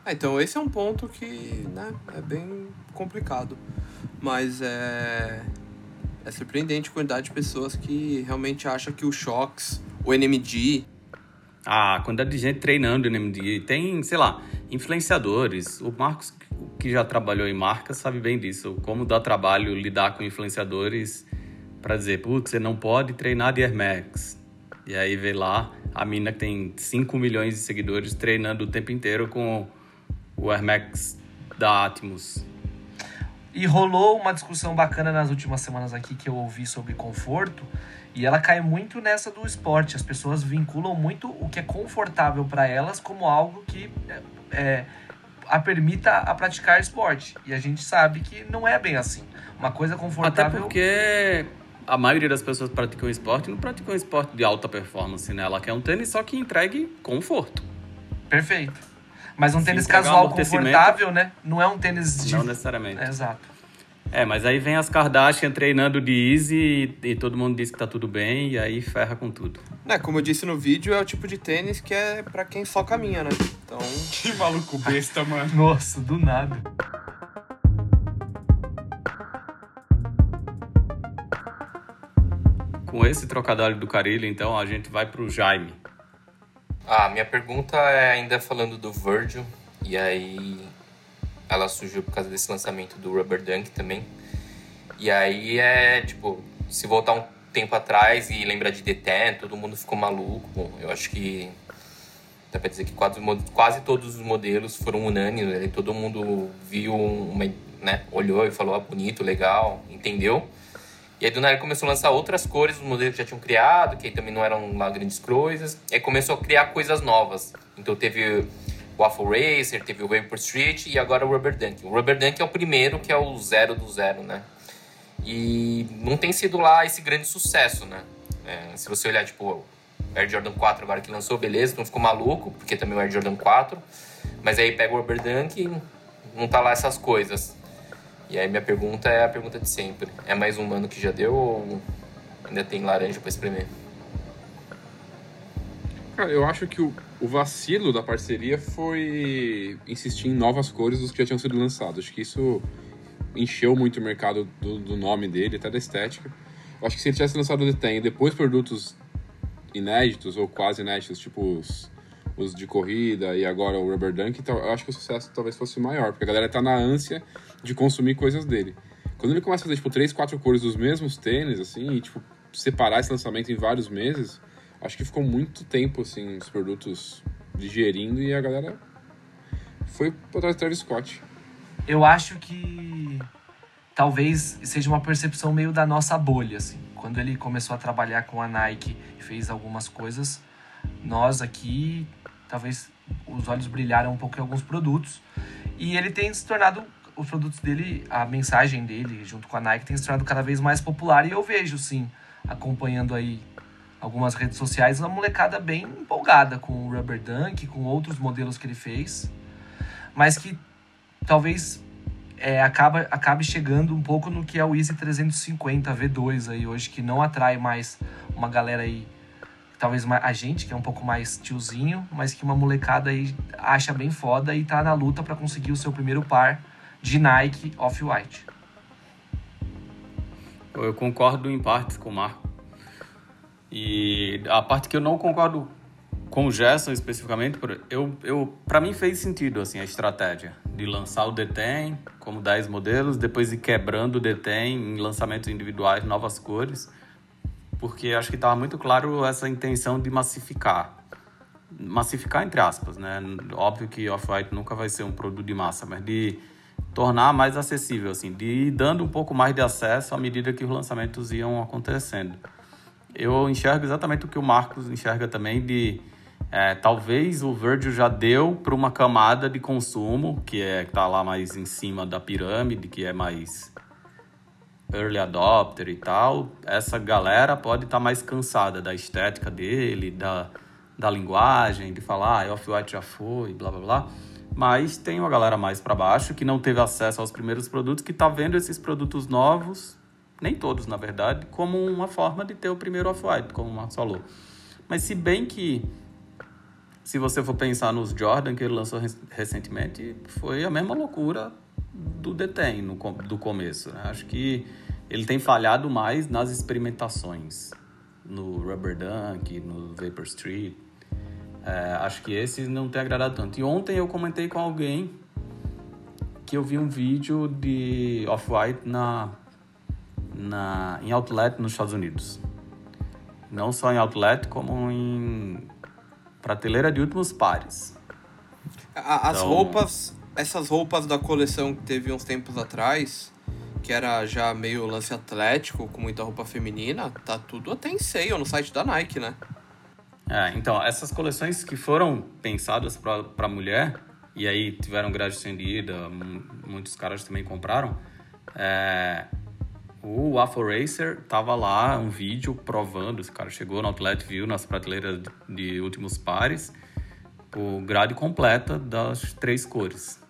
Ah, então esse é um ponto que, né, é bem complicado. Mas é. É surpreendente a quantidade de pessoas que realmente acham que o Shox, o NMD. A quantidade de gente treinando no NMD. Tem, sei lá, influenciadores. O Marcos, que já trabalhou em marcas, sabe bem disso. Como dá trabalho lidar com influenciadores para dizer, putz, você não pode treinar de Air Max. E aí vê lá a mina que tem 5 milhões de seguidores treinando o tempo inteiro com o Air Max da Atmos. E rolou uma discussão bacana nas últimas semanas aqui que eu ouvi sobre conforto. E ela cai muito nessa do esporte. As pessoas vinculam muito o que é confortável para elas como algo que é, a permita a praticar esporte. E a gente sabe que não é bem assim. Uma coisa confortável. Até porque a maioria das pessoas praticam esporte não praticam esporte de alta performance, né? Ela quer um tênis só que entregue conforto. Perfeito. Mas um Se tênis casual confortável, né? Não é um tênis de. Não necessariamente. É, Exato. É, mas aí vem as Kardashian treinando de easy e, e todo mundo diz que tá tudo bem e aí ferra com tudo. Né, como eu disse no vídeo, é o tipo de tênis que é pra quem só caminha, né? Então, Que maluco besta, mano. Nossa, do nada. Com esse trocadilho do Carilho, então, a gente vai pro Jaime. Ah, minha pergunta é ainda falando do Virgil, e aí ela surgiu por causa desse lançamento do Rubber Dunk também. E aí é, tipo, se voltar um tempo atrás e lembrar de D10, todo mundo ficou maluco. Eu acho que dá pra dizer que quase, quase todos os modelos foram unânimes, né? todo mundo viu, uma, né, olhou e falou, ah, bonito, legal, entendeu? E aí do nada começou a lançar outras cores, os modelos que já tinham criado, que também não eram lá grandes coisas. E aí começou a criar coisas novas. Então teve Waffle Racer, teve o Vapor Street e agora o Rubber Dunk. O Rubber Dunk é o primeiro, que é o zero do zero, né? E não tem sido lá esse grande sucesso, né? É, se você olhar, tipo, o Air Jordan 4 agora que lançou, beleza, não ficou maluco, porque também é o Air Jordan 4. Mas aí pega o Rubber Dunk e não tá lá essas coisas. E aí minha pergunta é a pergunta de sempre. É mais um ano que já deu ou ainda tem laranja pra espremer? Cara, eu acho que o, o vacilo da parceria foi insistir em novas cores dos que já tinham sido lançados. Acho que isso encheu muito o mercado do, do nome dele, até da estética. Acho que se ele tivesse lançado o Detain e depois produtos inéditos ou quase inéditos, tipo os, os de corrida e agora o Rubber Dunk, então eu acho que o sucesso talvez fosse maior, porque a galera tá na ânsia de consumir coisas dele. Quando ele começa a fazer, tipo, três, quatro cores dos mesmos tênis, assim, e, tipo, separar esse lançamento em vários meses, acho que ficou muito tempo, assim, os produtos digerindo e a galera foi pra trás do Travis Scott. Eu acho que talvez seja uma percepção meio da nossa bolha, assim. Quando ele começou a trabalhar com a Nike e fez algumas coisas, nós aqui, talvez os olhos brilharam um pouco em alguns produtos. E ele tem se tornado, os produtos dele, a mensagem dele, junto com a Nike, tem se tornado cada vez mais popular. E eu vejo, sim, acompanhando aí algumas redes sociais, uma molecada bem empolgada com o Rubber Dunk, com outros modelos que ele fez. Mas que talvez é, acaba, acabe chegando um pouco no que é o Easy 350 V2 aí hoje, que não atrai mais uma galera aí, talvez a gente, que é um pouco mais tiozinho, mas que uma molecada aí acha bem foda e tá na luta para conseguir o seu primeiro par de Nike Off-White. Eu concordo em partes com o Marco. E a parte que eu não concordo com o Gerson especificamente, eu, eu, pra mim fez sentido assim, a estratégia de lançar o Detem como 10 modelos, depois ir quebrando o Detem em lançamentos individuais, novas cores, porque acho que estava muito claro essa intenção de massificar. Massificar entre aspas, né? Óbvio que Off-White nunca vai ser um produto de massa, mas de tornar mais acessível, assim, de ir dando um pouco mais de acesso à medida que os lançamentos iam acontecendo. Eu enxergo exatamente o que o Marcos enxerga também de é, talvez o Virgil já deu para uma camada de consumo que é que tá lá mais em cima da pirâmide, que é mais early adopter e tal. Essa galera pode estar mais cansada da estética dele, da, da linguagem, de falar, ah, Off-White já foi, blá blá blá. Mas tem uma galera mais para baixo que não teve acesso aos primeiros produtos, que tá vendo esses produtos novos, nem todos na verdade, como uma forma de ter o primeiro Off-White, como o Marcos falou. Mas se bem que se você for pensar nos Jordan que ele lançou rec- recentemente, foi a mesma loucura do Detem no, do começo. né? Acho que ele tem falhado mais nas experimentações, no Rubber Dunk, no Vapor Street. É, acho que esse não tem agradado tanto. E ontem eu comentei com alguém que eu vi um vídeo de Off-White na, na, em outlet nos Estados Unidos. Não só em outlet, como em prateleira de últimos pares. As Então- roupas essas roupas da coleção que teve uns tempos atrás, que era já meio lance atlético, com muita roupa feminina, tá tudo até em sale no site da Nike, né? É, então, essas coleções que foram pensadas para mulher, e aí tiveram grade estendida, mu- muitos caras também compraram, é, o Afro Racer tava lá, um vídeo provando, esse cara chegou no outlet, viu nas prateleiras de, últimos pares, o grade completa das três cores.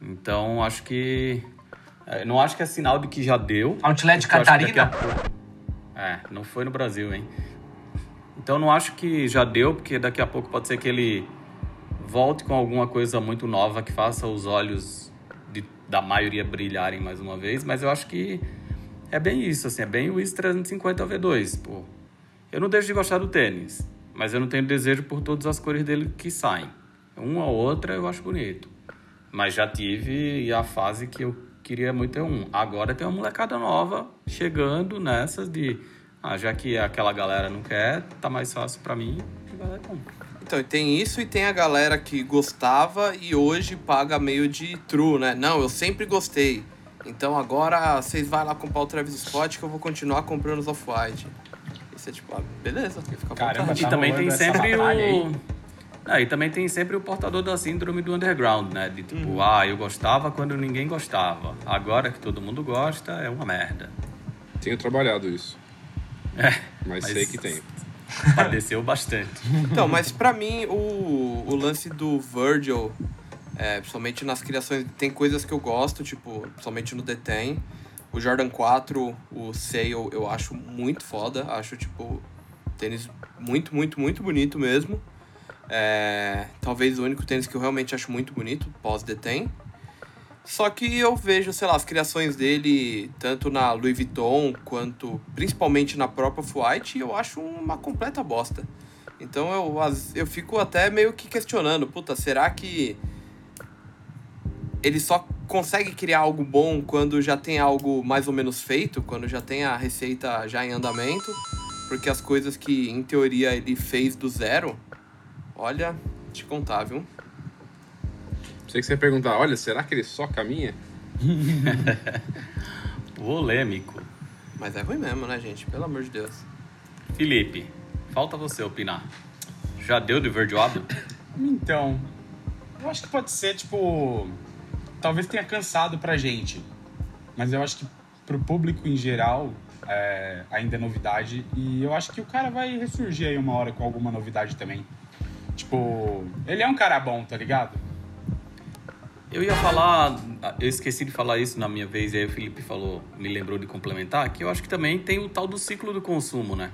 Então, acho que... é, Não acho que é sinal de que já deu. Outlet Catarina? pouco- É, não foi no Brasil, hein? Então não acho que já deu, porque daqui a pouco pode ser que ele volte com alguma coisa muito nova que faça os olhos da maioria brilharem mais uma vez, mas eu acho que é bem isso, assim, é bem o Wiz 350 V2, pô. Eu não deixo de gostar do tênis, mas eu não tenho desejo por todas as cores dele que saem. Uma ou outra eu acho bonito. Mas já tive a fase que eu queria muito ter um. Agora tem uma molecada nova chegando nessas de. Ah, já que aquela galera não quer, tá mais fácil pra mim. Lá e compra. Então, e tem isso e tem a galera que gostava e hoje paga meio de true, né? Não, eu sempre gostei. Então agora vocês vão lá comprar o Travis Scott que eu vou continuar comprando os Off-White. Isso é tipo, ah, beleza, fica Caramba, vontade. E Tá também tem sempre o. Ah, e também tem sempre o portador da síndrome do underground, né? De tipo, Uhum. ah, eu gostava quando ninguém gostava. Agora que todo mundo gosta, é uma merda. Tenho trabalhado isso. É, Mas, Mas- sei que tenho. Padeceu bastante. Então, mas pra mim, o, o lance do Virgil, é, principalmente nas criações, tem coisas que eu gosto, tipo, principalmente no Detém. O Jordan 4, o Sale, eu acho muito foda. Acho, tipo, tênis muito, muito, muito bonito mesmo. É, talvez o único tênis que eu realmente acho muito bonito, pós-Detém. Só que eu vejo, sei lá, as criações dele, tanto na Louis Vuitton, quanto principalmente na própria Off-White, eu acho uma completa bosta. Então eu, eu fico até meio que questionando, puta, será que ele só consegue criar algo bom quando já tem algo mais ou menos feito, quando já tem a receita já em andamento? Porque as coisas que em teoria ele fez do zero, olha, te contar, viu? Sei que você ia perguntar, olha, será que ele só caminha? Polêmico. Mas é ruim mesmo, né, gente? Pelo amor de Deus. Felipe, falta você opinar. Já deu de Virgil Abloh? Então, eu acho que pode ser, tipo. Talvez tenha cansado pra gente. Mas eu acho que pro público em geral é, ainda é novidade. E eu acho que o cara vai ressurgir aí uma hora com alguma novidade também. Tipo, ele é um cara bom, tá ligado? Eu ia falar, eu esqueci de falar isso na minha vez, e aí o Felipe falou, me lembrou de complementar, que eu acho que também tem o tal do ciclo do consumo, né?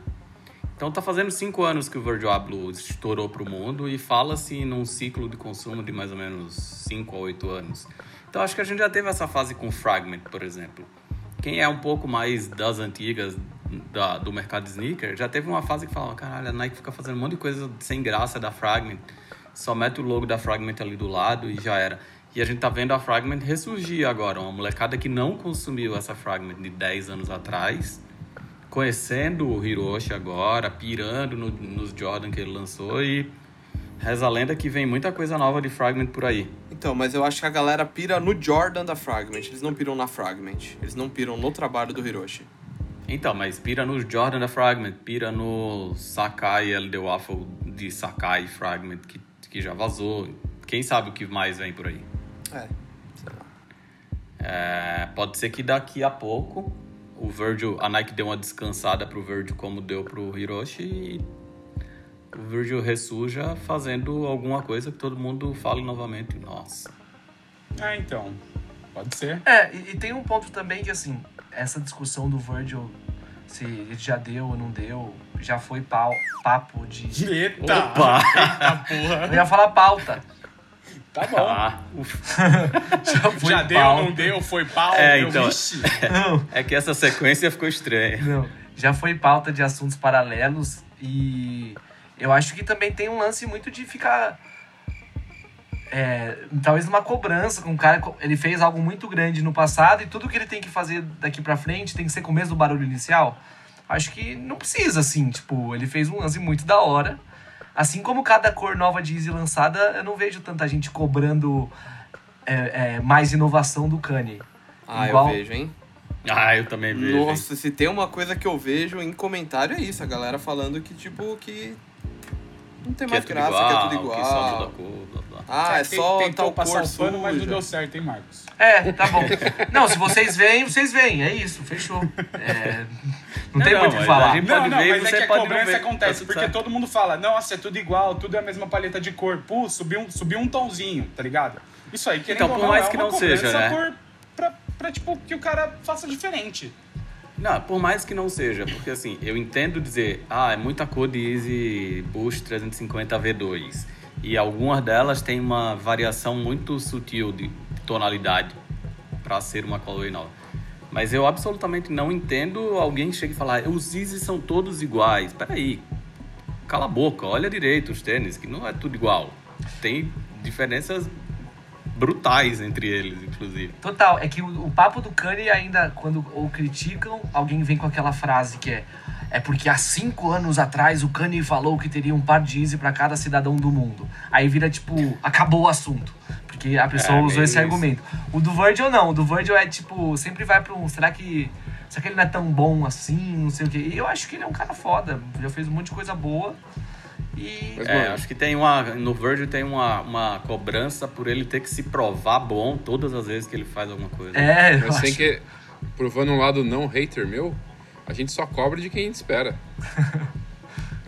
Então tá fazendo cinco anos que o Virgil Abloh estourou pro mundo e fala-se num ciclo de consumo de mais ou menos cinco a oito anos. Então acho que a gente já teve essa fase com Fragment, por exemplo. Quem é um pouco mais das antigas da- do mercado de sneaker, já teve uma fase que falava, caralho, a Nike fica fazendo um monte de coisa sem graça da Fragment, só mete o logo da Fragment ali do lado e já era. E a gente tá vendo a Fragment ressurgir agora, uma molecada que não consumiu essa Fragment de 10 anos atrás, conhecendo o Hiroshi agora, pirando no- nos Jordan que ele lançou e reza a lenda que vem muita coisa nova de Fragment por aí. Então, mas eu acho que a galera pira no Jordan da Fragment. Eles não piram na Fragment. Eles não piram no trabalho do Hiroshi. Então, mas pira no Jordan da Fragment, pira no Sakai LD Waffle de Sakai Fragment que, que já vazou. Quem sabe o que mais vem por aí. É, sei lá. É, pode ser que daqui a pouco o Virgil, a Nike deu uma descansada pro Virgil como deu pro Hiroshi e o Virgil ressurja fazendo alguma coisa que todo mundo fale novamente. Nossa. Ah, então. Pode ser. É, e, e tem um ponto também que, assim, essa discussão do Virgil, se ele já deu ou não deu, já foi pau, papo de. Eita! Opa! Eita porra! Eu ia falar pauta. Tá bom. Ah. Já foi Já deu, não deu, foi pau. É, então. Vixe. Não, é que essa sequência ficou estranha. não. Já foi pauta de assuntos paralelos e eu acho que também tem um lance muito de ficar. é, talvez uma cobrança com o cara. Ele fez algo muito grande no passado e tudo que ele tem que fazer daqui pra frente tem que ser com o mesmo barulho inicial. Acho que não precisa, assim. Tipo, ele fez um lance muito da hora. Assim como cada cor nova de Easy lançada, eu não vejo tanta gente cobrando é, é, mais inovação do Kanye. Ah, Igual- eu vejo, hein? Ah, eu também vejo. hein? Nossa, se tem uma coisa que eu vejo em comentário é isso, a galera falando que, tipo, que não tem Que é mais tudo graça, igual, que é tudo que só muda a igual. cor, blá, blá. Ah, é só tentou tal passar cor o pano, mas não deu certo, hein, Marcos? É, tá bom. Não, se vocês veem, vocês veem. É isso, fechou. É, não, tem Não, muito o que falar. a gente- Não, pode não, ver, mas é que a cobrança ver, acontece, porque todo mundo fala, nossa, é tudo igual, tudo é a mesma paleta de cor. Pô, subiu um, subiu um tonzinho, tá ligado? Isso aí, querendo Então, por não, mais é que uma não seja, né? por- pra, pra, tipo, que o cara faça diferente. Não, por mais que não seja, porque assim, eu entendo dizer, ah, é muita cor de Easy Boost 350 V2. E algumas delas têm uma variação muito sutil de tonalidade para ser uma colorway nova. Mas eu absolutamente não entendo alguém que chegue e falar, os Easy são todos iguais. Peraí, cala a boca, olha direito os tênis, que não é tudo igual. Tem diferenças brutais entre eles, inclusive. Total, é que o, o papo do Kanye ainda, quando o criticam, alguém vem com aquela frase que é é porque há cinco anos atrás o Kanye falou que teria um par de Easy pra cada cidadão do mundo. Aí vira tipo, acabou o assunto. Porque a pessoa É, usou esse isso. argumento. O do Virgil não, o do Virgil é tipo, sempre vai pra um. Será que. Será que ele não é tão bom assim? Não sei o quê. E eu acho que ele é um cara foda. Já fez um monte de coisa boa. E. Mas, É, acho que tem uma. No Virgil tem uma, uma cobrança por ele ter que se provar bom todas as vezes que ele faz alguma coisa. É, eu Mas sem acho. que. Provando um lado não hater meu, a gente só cobra de quem a gente espera.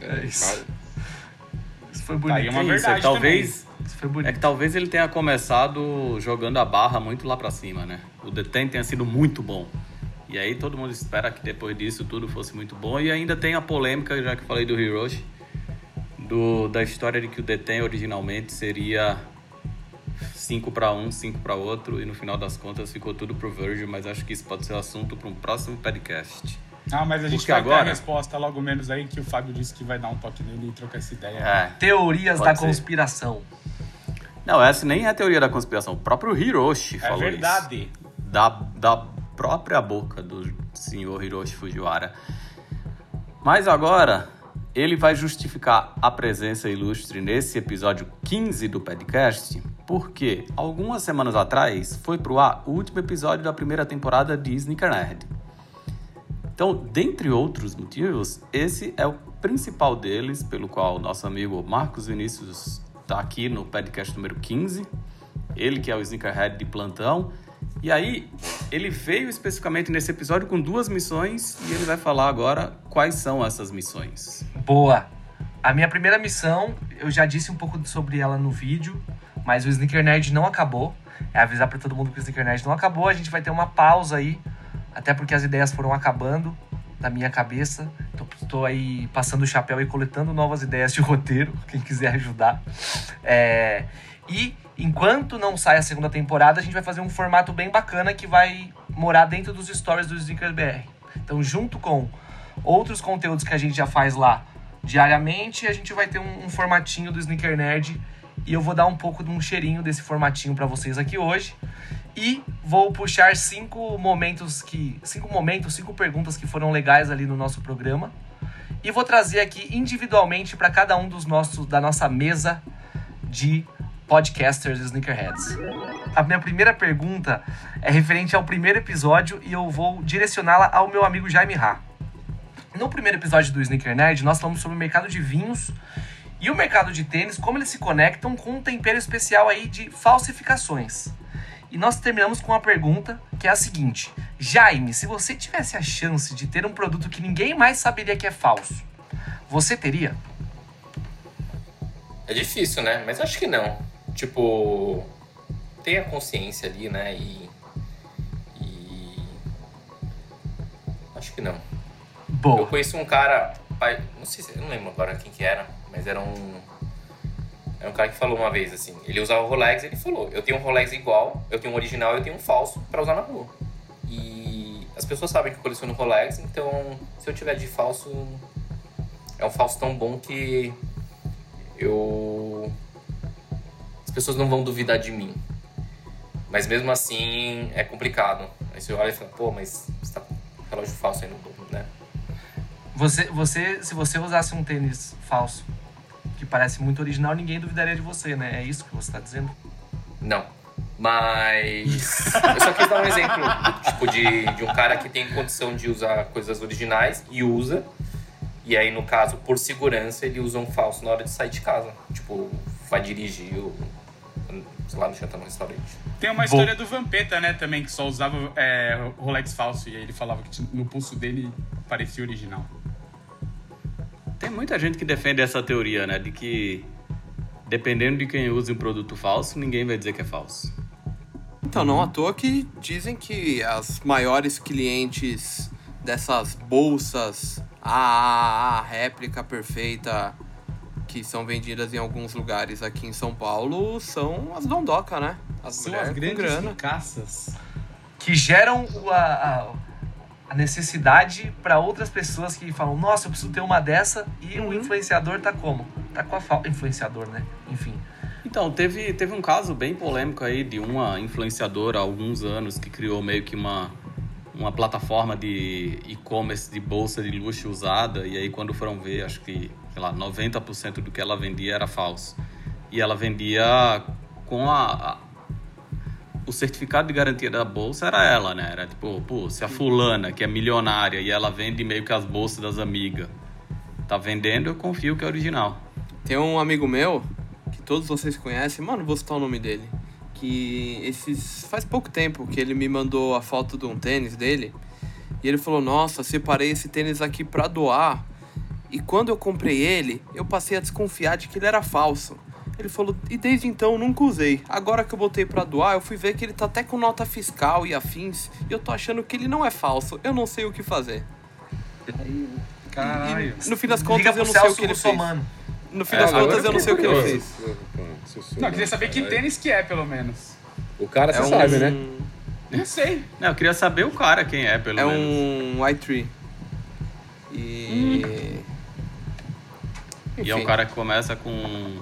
É isso. cara. Isso foi Tá bonito. uma isso, é verdade que talvez. Isso foi É bonito. que talvez ele tenha começado jogando a barra muito lá pra cima, né? O Deten tenha sido muito bom. E aí todo mundo espera que depois disso tudo fosse muito bom. E ainda tem a polêmica, já que falei do Hiroshi, do, da história de que o Deten originalmente seria 5 para um, 5 para outro, e no final das contas ficou tudo pro Virgil, mas acho que isso pode ser assunto para um próximo podcast. Ah, mas a gente Porque vai ter agora- a resposta logo menos aí, que o Fábio disse que vai dar um toque nele e trocar essa ideia. É. Teorias da ser. conspiração. Não, essa nem é a teoria da conspiração. O próprio Hiroshi É falou isso. verdade. da, da própria boca do senhor Hiroshi Fujiwara. Mas agora ele vai justificar a presença ilustre nesse episódio 15 do podcast, porque algumas semanas atrás foi pro ar o último episódio da primeira temporada de Sneaker Nerd. Então, dentre outros motivos, esse é o principal deles, pelo qual nosso amigo Marcos Vinícius está aqui no podcast número 15. Ele que é o Sneakerhead de plantão. E aí, ele veio especificamente nesse episódio com duas missões e ele vai falar agora quais são essas missões. Boa. A minha primeira missão, eu já disse um pouco sobre ela no vídeo, mas o Sneaker Nerd não acabou. É avisar pra todo mundo que o Sneaker Nerd não acabou. A gente vai ter uma pausa aí, até porque as ideias foram acabando na minha cabeça. Tô aí passando o chapéu e coletando novas ideias de roteiro, quem quiser ajudar. É, E enquanto não sai a segunda temporada, a gente vai fazer um formato bem bacana que vai morar dentro dos stories do Sneakers BR. Então, junto com outros conteúdos que a gente já faz lá diariamente, a gente vai ter um, um formatinho do Sneaker Nerd e eu vou dar um pouco de um cheirinho desse formatinho para vocês aqui hoje. E vou puxar cinco momentos que. Cinco momentos, cinco perguntas que foram legais ali no nosso programa. E vou trazer aqui individualmente para cada um dos nossos da nossa mesa de podcasters e sneakerheads. A minha primeira pergunta é referente ao primeiro episódio e eu vou direcioná-la ao meu amigo Jaime Ha. No primeiro episódio do Sneaker Nerd, nós falamos sobre o mercado de vinhos e o mercado de tênis, como eles se conectam com um tempero especial aí de falsificações. E nós terminamos com uma pergunta que é a seguinte: Jaime, se você tivesse a chance de ter um produto que ninguém mais saberia que é falso, você teria? É difícil, né? Mas acho que não. Tipo, tem a consciência ali, né? E. E. Acho que não. Eu Boa. conheci um cara, pai, não sei se, eu não lembro agora quem que era, mas era um. Era um cara que falou uma vez assim: ele usava Rolex ele falou: eu tenho um Rolex igual, eu tenho um original eu tenho um falso pra usar na rua. E as pessoas sabem que eu coleciono Rolex, então se eu tiver de falso, é um falso tão bom que eu. As pessoas não vão duvidar de mim. Mas mesmo assim é complicado. Aí você olha e fala: pô, mas você tá com relógio falso aí no né? Você, você, se você usasse um tênis falso, que parece muito original, ninguém duvidaria de você, né? É isso que você tá dizendo? Não. Mas. Eu só quis dar um exemplo tipo, de, de um cara que tem condição de usar coisas originais e usa. E aí, no caso, por segurança, ele usa um falso na hora de sair de casa. Tipo, vai dirigir ou. sei lá, no jantar no restaurante. Tem uma história do Vampeta, né, também, que só usava é, Rolex falso. E aí ele falava que no pulso dele parecia original. Tem muita gente que defende essa teoria, né? De que dependendo de quem usa um produto falso, ninguém vai dizer que é falso. Então, não à toa que dizem que as maiores clientes dessas bolsas a réplica perfeita que são vendidas em alguns lugares aqui em São Paulo são as dondoca, né? As São as com grandes grana. ricaças. Que geram o- a, a, a necessidade para outras pessoas que falam, nossa, eu preciso ter uma dessa, e o influenciador tá como? Tá com a falta. Influenciador, né? Enfim. Então, teve, teve um caso bem polêmico aí de uma influenciadora há alguns anos que criou meio que uma, uma plataforma de e-commerce de bolsa de luxo usada. E aí, quando foram ver, acho que, sei lá, 90% do que ela vendia era falso. E ela vendia com a- o certificado de garantia da bolsa era ela, né? Era tipo, pô, se a fulana, que é milionária, e ela vende meio que as bolsas das amigas, tá vendendo, eu confio que é original. Tem um amigo meu, que todos vocês conhecem, mano, vou citar o nome dele. Que esses. faz pouco tempo que ele me mandou a foto de um tênis dele. E ele falou: Nossa, separei esse tênis aqui pra doar. E quando eu comprei ele, eu passei a desconfiar de que ele era falso. Ele falou, e desde então eu nunca usei. Agora que eu botei pra doar, eu fui ver que ele tá até com nota fiscal e afins. E eu tô achando que ele não é falso. Eu não sei o que fazer. Caralho. E no fim das contas, eu não sei o que ele fez. Russomano. No fim das agora contas, eu não sei o que ele fez. Não, eu queria saber que tênis que é, pelo menos. O cara, É você um, sabe, né? Não sei. Não, eu queria saber o cara quem é, pelo É menos. um i3. E. E é um cara que começa com.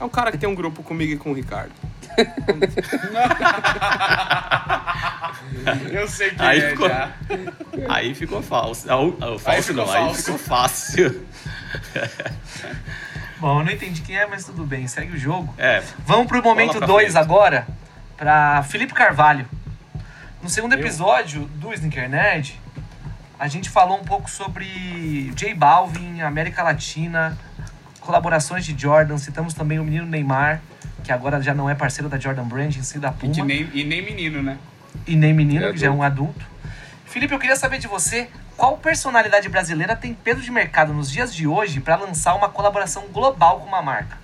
É um cara que tem um grupo comigo e com o Ricardo. Eu sei que Aí é ficou- já. Aí ficou falso. Ah, o- ah, o falso ficou não, aí falso. ficou fácil. Bom, eu não entendi quem é, mas tudo bem, segue o jogo. É, Vamos pro momento Bola pra 2 frente. agora, pra Felipe Carvalho. No segundo episódio do Sneaker Nerd, a gente falou um pouco sobre J Balvin, América Latina, colaborações de Jordan, citamos também o menino Neymar, que agora já não é parceiro da Jordan Brand, em si da E, Puma, que nem, e nem menino, né? e nem menino, É que já é um adulto. Felipe, eu queria saber de você, qual personalidade brasileira tem peso de mercado nos dias de hoje para lançar uma colaboração global com uma marca?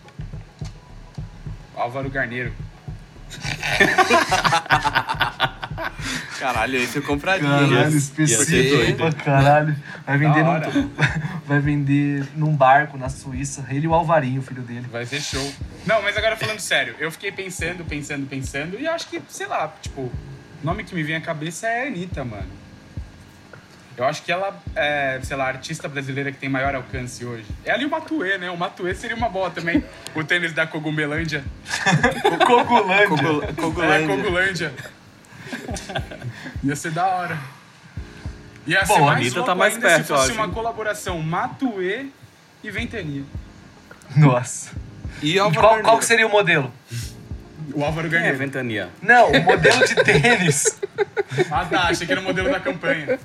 Álvaro Garneiro. Caralho, esse eu compraria. Caralho, hein? específico Ia ser doido. pra caralho. Vai vender, num, vai vender num barco na Suíça. Ele e o Alvarinho, filho dele. Vai ser show. Não, mas agora falando sério, eu fiquei pensando, pensando, pensando, e acho que, sei lá, tipo, o nome que me vem à cabeça é a Anitta, mano. Eu acho que ela é, sei lá, a artista brasileira que tem maior alcance hoje. Ela e o Matuê, né? O Matuê seria uma boa também. o tênis da Cogumelândia. Cogulândia. Cogul- É, Cogulândia. Ia ser da hora. Ia Bom, ser a mais Anitta louco tá mais ainda perto, se eu fosse acho, uma colaboração Matuê e Ventania. Nossa. E Álvaro qual, Garneiro. qual que seria o modelo? O Álvaro é Garneiro. Ventania? Não, o modelo de tênis. Ah tá, achei que era o modelo da campanha.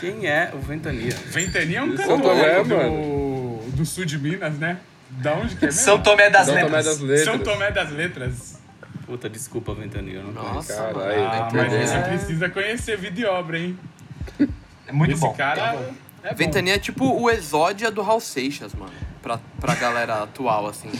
Quem é o Ventania? Ventania é um São cantor Tomé, do, do sul de Minas, né? Da onde que é mesmo? São Tomé das São Tomé Letras. das Letras. São Tomé das Letras. Puta, desculpa, Ventania, eu não conheço. Nossa, Caralho. Ah, mas você precisa conhecer vídeo e obra, hein? É muito Esse bom. cara é bom. Ventania é tipo o exódia do Raul Seixas, mano. Pra, pra galera atual, assim.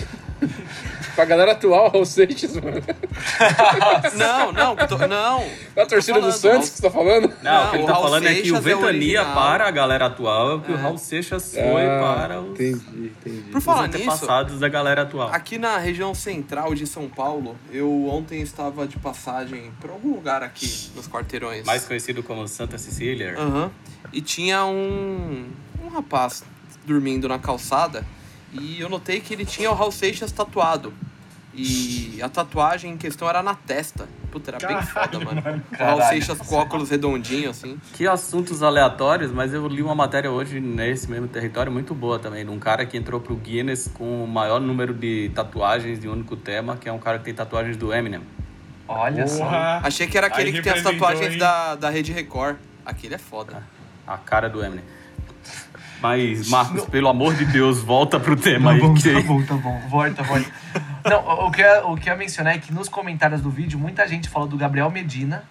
Pra galera atual, Raul Seixas, mano. Não, não, que tô- não. A torcida do Santos que você tá falando? Não, Não, o que ele o tá Raul falando é que o Seixas é o Ventania original. para a galera atual é o que o Raul Seixas foi Ah, para os, Entendi, entendi. Por os falar nisso, antepassados da galera atual. aqui na região central de São Paulo, eu ontem estava de passagem por algum lugar aqui nos quarteirões. Mais conhecido como Santa Cecília. Aham. E tinha um, um rapaz dormindo na calçada e eu notei que ele tinha o Raul Seixas tatuado. E a tatuagem em questão era na testa. Puta, era bem foda, mano. O Raul Caralho. Seixas com óculos redondinhos, assim. Que assuntos aleatórios, mas eu li uma matéria hoje nesse mesmo território muito boa também, de um cara que entrou pro Guinness com o maior número de tatuagens de um único tema, que é um cara que tem tatuagens do Eminem. Olha só. Porra. Achei que era aquele Aí que tem as tatuagens hein? da, da Rede Record. Aquele é foda. A cara do Eminem. Mas, Marcos, pelo amor de Deus, volta pro tema Tá aí. bom, que- tá bom, tá bom. Volta, volta. Não, o- o que, eu, o que eu ia mencionar é que nos comentários do vídeo, muita gente falou do Gabriel Medina,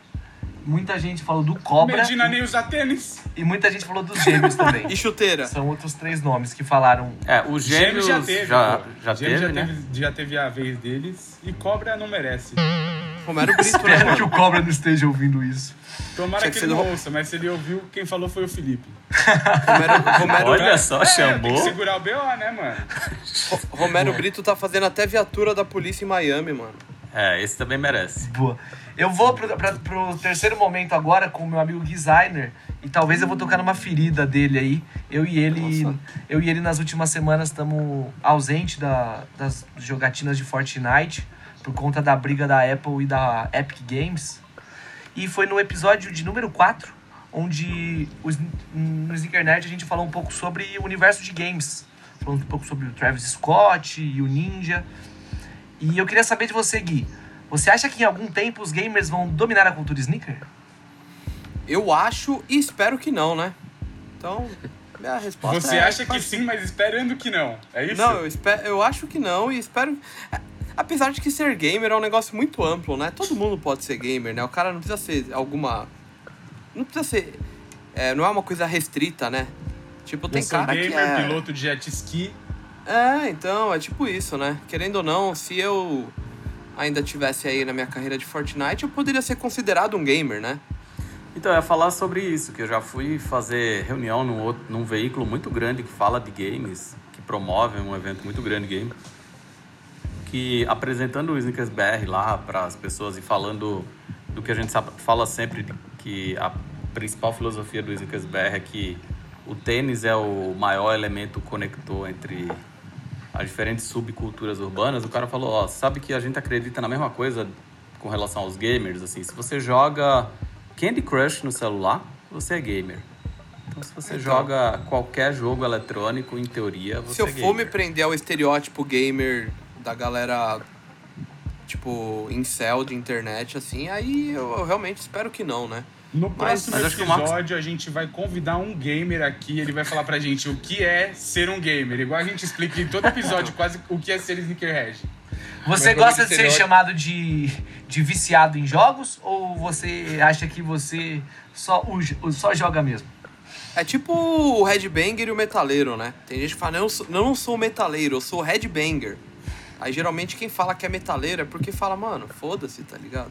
muita gente falou do Cobra Medina nem usa tênis. e muita gente falou dos gêmeos também. E chuteira? São outros três nomes que falaram. É, os gêmeos já teve. já, já Gêmeos teve, já né? teve, já teve a vez deles. E cobra não merece. Romero Brito, né, Espero que o? Cobra não esteja ouvindo isso. Tomara Tinha que que ele não ouça, mas se ele ouviu, quem falou foi o Felipe. Romero, Romero, Olha só, É, tem chamou. que segurar o BO, né, mano? Romero Brito tá fazendo até viatura da polícia em Miami, mano. É, esse também merece. Boa. Eu vou pro, pra, pro terceiro momento agora com o meu amigo Designer. E talvez eu vou tocar numa ferida dele aí. Eu e ele, Nossa. eu e ele nas últimas semanas estamos ausente da, das jogatinas de Fortnite por conta da briga da Apple e da Epic Games. E foi no episódio de número 4, onde os, no Sneaker Nerd a gente falou um pouco sobre o universo de games. Falando um pouco sobre o Travis Scott e o Ninja. E eu queria saber de você, Gui. Você acha que em algum tempo os gamers vão dominar a cultura sneaker? Eu acho e espero que não, né? Então, minha resposta Você é... acha que sim, mas esperando que não. É isso? Não, eu, espero, eu acho que não e espero... Apesar de que ser gamer é um negócio muito amplo, né? Todo mundo pode ser gamer, né? O cara não precisa ser alguma... Não precisa ser... é, não é uma coisa restrita, né? Tipo, tem cara gamer, que é... piloto de jet ski. É, então, é tipo isso, né? Querendo ou não, se eu ainda tivesse aí na minha carreira de Fortnite, eu poderia ser considerado um gamer, né? Então, eu ia falar sobre isso, que eu já fui fazer reunião num, outro, num veículo muito grande que fala de games, que promove um evento muito grande de game, que apresentando o Sneakers BR lá para as pessoas e falando do que a gente fala sempre, que a principal filosofia do Sneakers BR é que o tênis é o maior elemento conector entre as diferentes subculturas urbanas, o cara falou, ó, sabe que a gente acredita na mesma coisa com relação aos gamers, assim, se você joga Candy Crush no celular, você é gamer. Então, se você joga qualquer jogo eletrônico, em teoria, você se eu é for me prender ao estereótipo gamer da galera, tipo, incel de internet, assim, aí eu, eu realmente espero que não, né? No próximo mas acho que o Marcos- episódio, a gente vai convidar um gamer aqui. Ele vai falar pra gente o que é ser um gamer. Igual a gente explica em todo episódio quase o que é ser sneakerhead. Você Mas gosta de ser chamado de, de viciado em jogos ou você acha que você só, o- só joga mesmo? É tipo o headbanger e o metaleiro, né? Tem gente que fala, não, eu sou- não sou metaleiro, eu sou headbanger. Aí geralmente quem fala que é metaleiro é porque fala, mano, foda-se, tá ligado?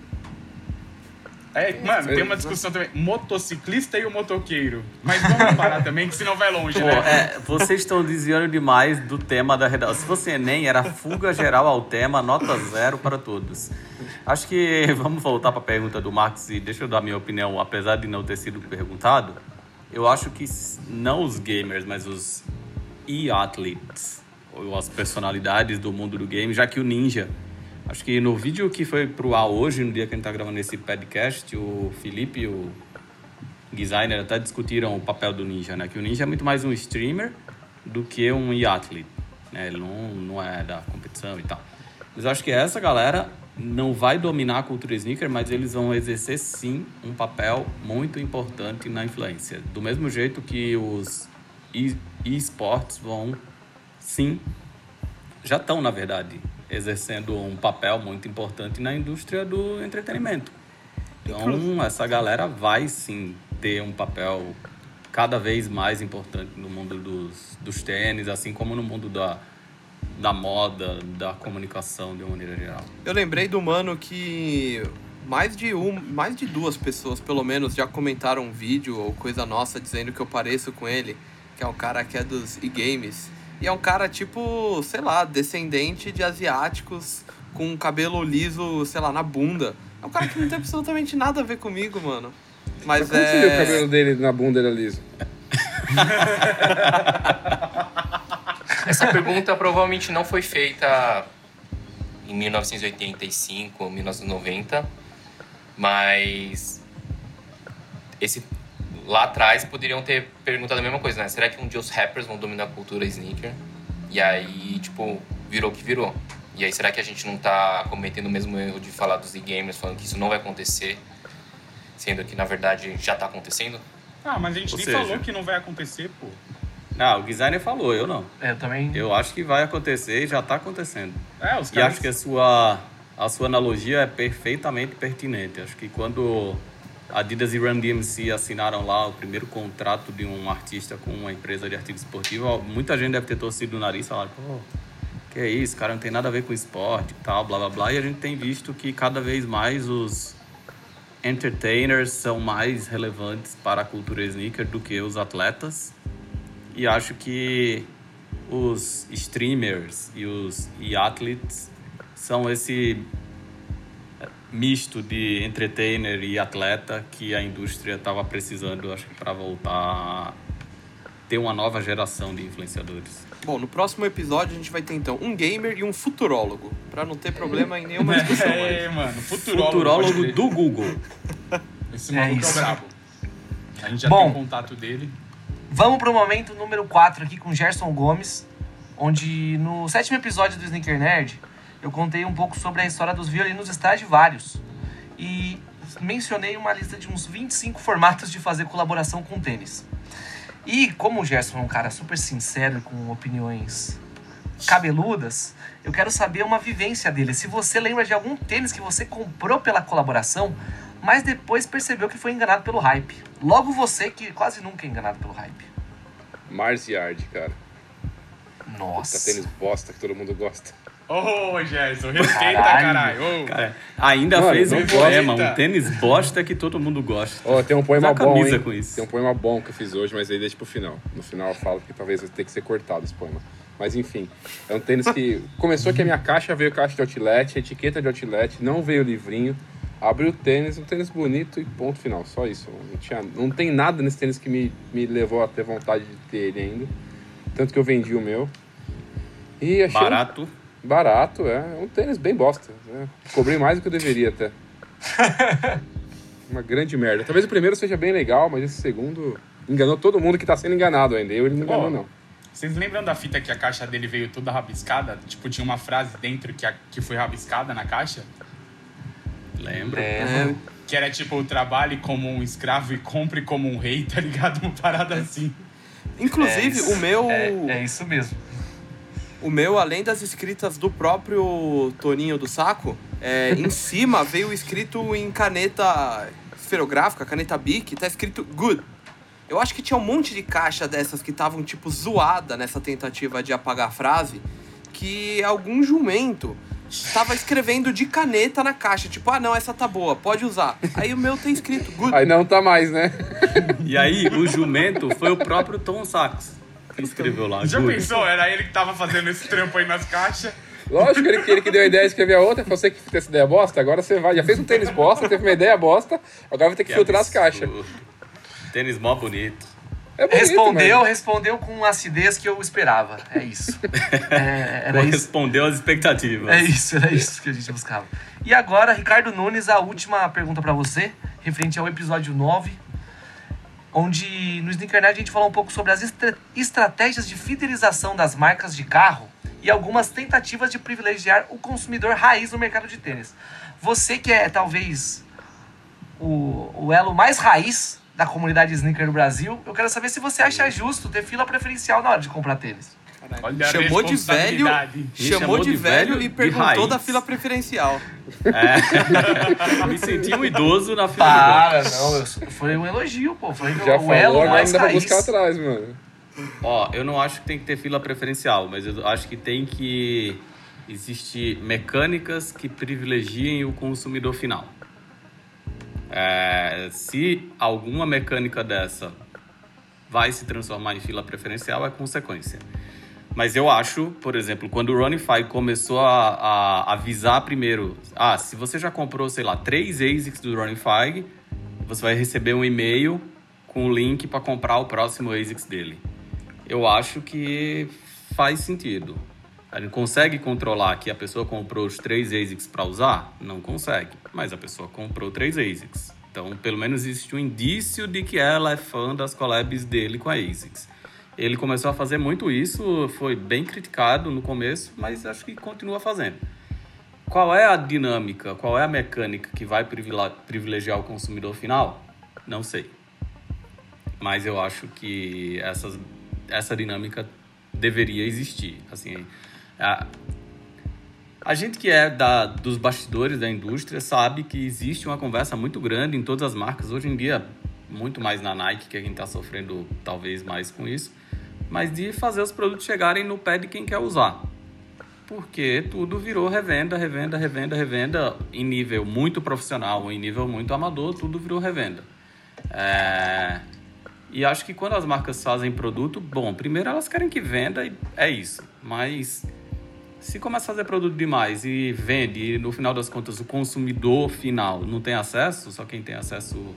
É, mano, tem uma discussão também. Motociclista e o motoqueiro. Mas vamos parar também, que senão vai longe, Pô, né? é, vocês estão desviando demais do tema da redação. Se fosse Enem, era fuga geral ao tema, nota zero para todos. Acho que vamos voltar para a pergunta do Marcos e deixa eu dar minha opinião, apesar de não ter sido perguntado. Eu acho que não os gamers, mas os e-athletes, ou as personalidades do mundo do game, já que o Ninja. Acho que no vídeo que foi pro ar hoje, no dia que a gente tá gravando esse podcast, o Felipe o designer até discutiram o papel do ninja, né? Que o ninja é muito mais um streamer do que um e-athlete, né? Ele não, não é da competição e tal. Mas acho que essa galera não vai dominar a cultura sneaker, mas eles vão exercer sim um papel muito importante na influência. Do mesmo jeito que os e-sports vão sim já estão, na verdade, exercendo um papel muito importante na indústria do entretenimento. Então, essa galera vai sim ter um papel cada vez mais importante no mundo dos, dos tênis, assim como no mundo da, da moda, da comunicação de uma maneira geral. Eu lembrei do mano que mais de um, mais de duas pessoas, pelo menos, já comentaram um vídeo ou coisa nossa dizendo que eu pareço com ele, que é um cara que é dos e-games. E é um cara tipo, sei lá, descendente de asiáticos com cabelo liso, sei lá, na bunda. É um cara que não tem absolutamente nada a ver comigo, mano. Mas Como você viu o é. cabelo dele na bunda era liso? Essa pergunta provavelmente não foi feita em 1985 ou 1990, mas esse lá atrás poderiam ter perguntado a mesma coisa, né? Será que um dia os rappers vão dominar a cultura sneaker? E aí, tipo, virou o que virou. E aí, será que a gente não tá cometendo o mesmo erro de falar dos e-gamers, falando que isso não vai acontecer, sendo que na verdade já tá acontecendo? Ah, mas a gente Ou nem seja- falou que não vai acontecer, pô. Ah, o designer falou, eu não. É, eu também. Eu acho que vai acontecer e já tá acontecendo. É, os E caras. acho que a sua, a sua analogia é perfeitamente pertinente. Acho que quando Adidas e Run DMC assinaram lá o primeiro contrato de um artista com uma empresa de artigo esportivo, muita gente deve ter torcido o nariz e falado, pô, que é isso, cara, não tem nada a ver com esporte e tal, blá blá blá. E a gente tem visto que cada vez mais os entertainers são mais relevantes para a cultura sneaker do que os atletas. E acho que os streamers e os e athletes são esse misto de entertainer e atleta que a indústria estava precisando, acho que para voltar a ter uma nova geração de influenciadores. Bom, no próximo episódio a gente vai ter então um gamer e um futurólogo, pra não ter problema em nenhuma discussão. aí. É, mano, futurólogo. Futurólogo do Google. Esse É maluco é, isso. o brabo. A gente já Bom. tem contato dele. Vamos pro momento número 4 aqui com Gerson Gomes, onde no sétimo episódio do Sneaker Nerd eu contei um pouco sobre a história dos violinos Stradivarius e mencionei uma lista de uns 25 formatos de fazer colaboração com tênis. E como o Gerson é um cara super sincero com opiniões cabeludas, eu quero saber uma vivência dele. Se você lembra de algum tênis que você comprou pela colaboração, mas depois percebeu que foi enganado pelo hype. Logo você que quase nunca é enganado pelo hype. Mars Yard, cara. Nossa. Tá tênis bosta que todo mundo gosta. Ô, Gerson, respeita, Caralho. caralho. Ô. Cara, ainda Mano, fez um poema, um tênis bosta que todo mundo gosta. Ó, tem um poema Usa a bom, camisa hein? com isso. Tem um poema bom que eu fiz hoje, mas aí deixa pro final. No final eu falo que talvez vai ter que ser cortado esse poema. Mas enfim, é um tênis que começou que a minha caixa veio caixa de outlet, etiqueta de outlet, não veio livrinho. Abri o tênis, um tênis bonito e ponto final. Só isso. Não, tinha, não tem nada nesse tênis que me, me levou a ter vontade de ter ele ainda. Tanto que eu vendi o meu. E achei um Barato. É. É um tênis bem bosta. né? Cobrei mais do que eu deveria até. Uma grande merda. Talvez o primeiro seja bem legal, mas esse segundo enganou todo mundo que tá sendo enganado ainda. Eu ele não enganou, Ó, não. Vocês lembram da fita que a caixa dele veio toda rabiscada? Tipo, tinha uma frase dentro que, a- que foi rabiscada na caixa? Lembro. É, Que era tipo, trabalhe como um escravo e compre como um rei, tá ligado? Uma parada assim. inclusive, É o meu. É, é isso mesmo. O meu, além das escritas do próprio Toninho do Saco, é, em cima veio escrito em caneta esferográfica, caneta Bic, tá escrito good. Eu acho que tinha um monte de caixa dessas que estavam, tipo, zoada nessa tentativa de apagar a frase, que algum jumento estava escrevendo de caneta na caixa, tipo, ah, não, essa tá boa, pode usar. Aí o meu tem escrito good. Aí não tá mais, né? E aí, o jumento foi o próprio Tom Sachs escreveu lá. Já Good. pensou? Era ele que tava fazendo esse trampo aí nas caixas. Lógico ele, que ele que deu a ideia de escrever a outra, você que fez essa ideia bosta, agora você vai. Já fez um tênis bosta, teve uma ideia bosta, agora vai ter que, Que filtrar as caixas. absurdo. Tênis mó bonito. É bonito, Respondeu, mas- respondeu com a acidez que eu esperava. É isso. É, era isso. Correspondeu às expectativas. É isso, era isso que a gente buscava. E agora, Ricardo Nunes, a última pergunta pra você, referente ao episódio 9, onde no Sneaker Nerd a gente falou um pouco sobre as estra- estratégias de fidelização das marcas de carro e algumas tentativas de privilegiar o consumidor raiz no mercado de tênis. Você que é talvez o, o elo mais raiz da comunidade sneaker no Brasil, eu quero saber se você acha justo ter fila preferencial na hora de comprar tênis. Olha Chamou de velho. Me chamou de velho e perguntou da fila preferencial. É. Me senti um idoso na fila Para, não, eu- foi um elogio, pô. Foi Já o falou, elo agora não mais pra buscar atrás, mano. Ó, eu não acho que tem que ter fila preferencial, mas eu acho que tem que existir mecânicas que privilegiem o consumidor final. É, se alguma mecânica dessa vai se transformar em fila preferencial, é consequência. Mas eu acho, por exemplo, quando o Runify começou a, a avisar primeiro, ah, se você já comprou, sei lá, três ASICs do Runify, você vai receber um e-mail com o link para comprar o próximo ASICs dele. Eu acho que faz sentido. A gente consegue controlar que a pessoa comprou os três ASICs para usar? Não consegue, mas a pessoa comprou três ASICs. Então, pelo menos existe um indício de que ela é fã das collabs dele com a ASICS. Ele começou a fazer muito isso, foi bem criticado no começo, mas acho que continua fazendo. Qual é a dinâmica, qual é a mecânica que vai privilegiar o consumidor final? Não sei. Mas eu acho que essa dinâmica deveria existir. Assim, a, a gente que é da, dos bastidores da indústria sabe que existe uma conversa muito grande em todas as marcas. Hoje em dia, muito mais na Nike, que a gente está sofrendo talvez mais com isso, mas de fazer os produtos chegarem no pé de quem quer usar. Porque tudo virou revenda, revenda, revenda, revenda em nível muito profissional, em nível muito amador, tudo virou revenda. É... E acho que quando as marcas fazem produto, bom, primeiro elas querem que venda e é isso. Mas se começa a fazer produto demais e vende, e no final das contas o consumidor final não tem acesso, só quem tem acesso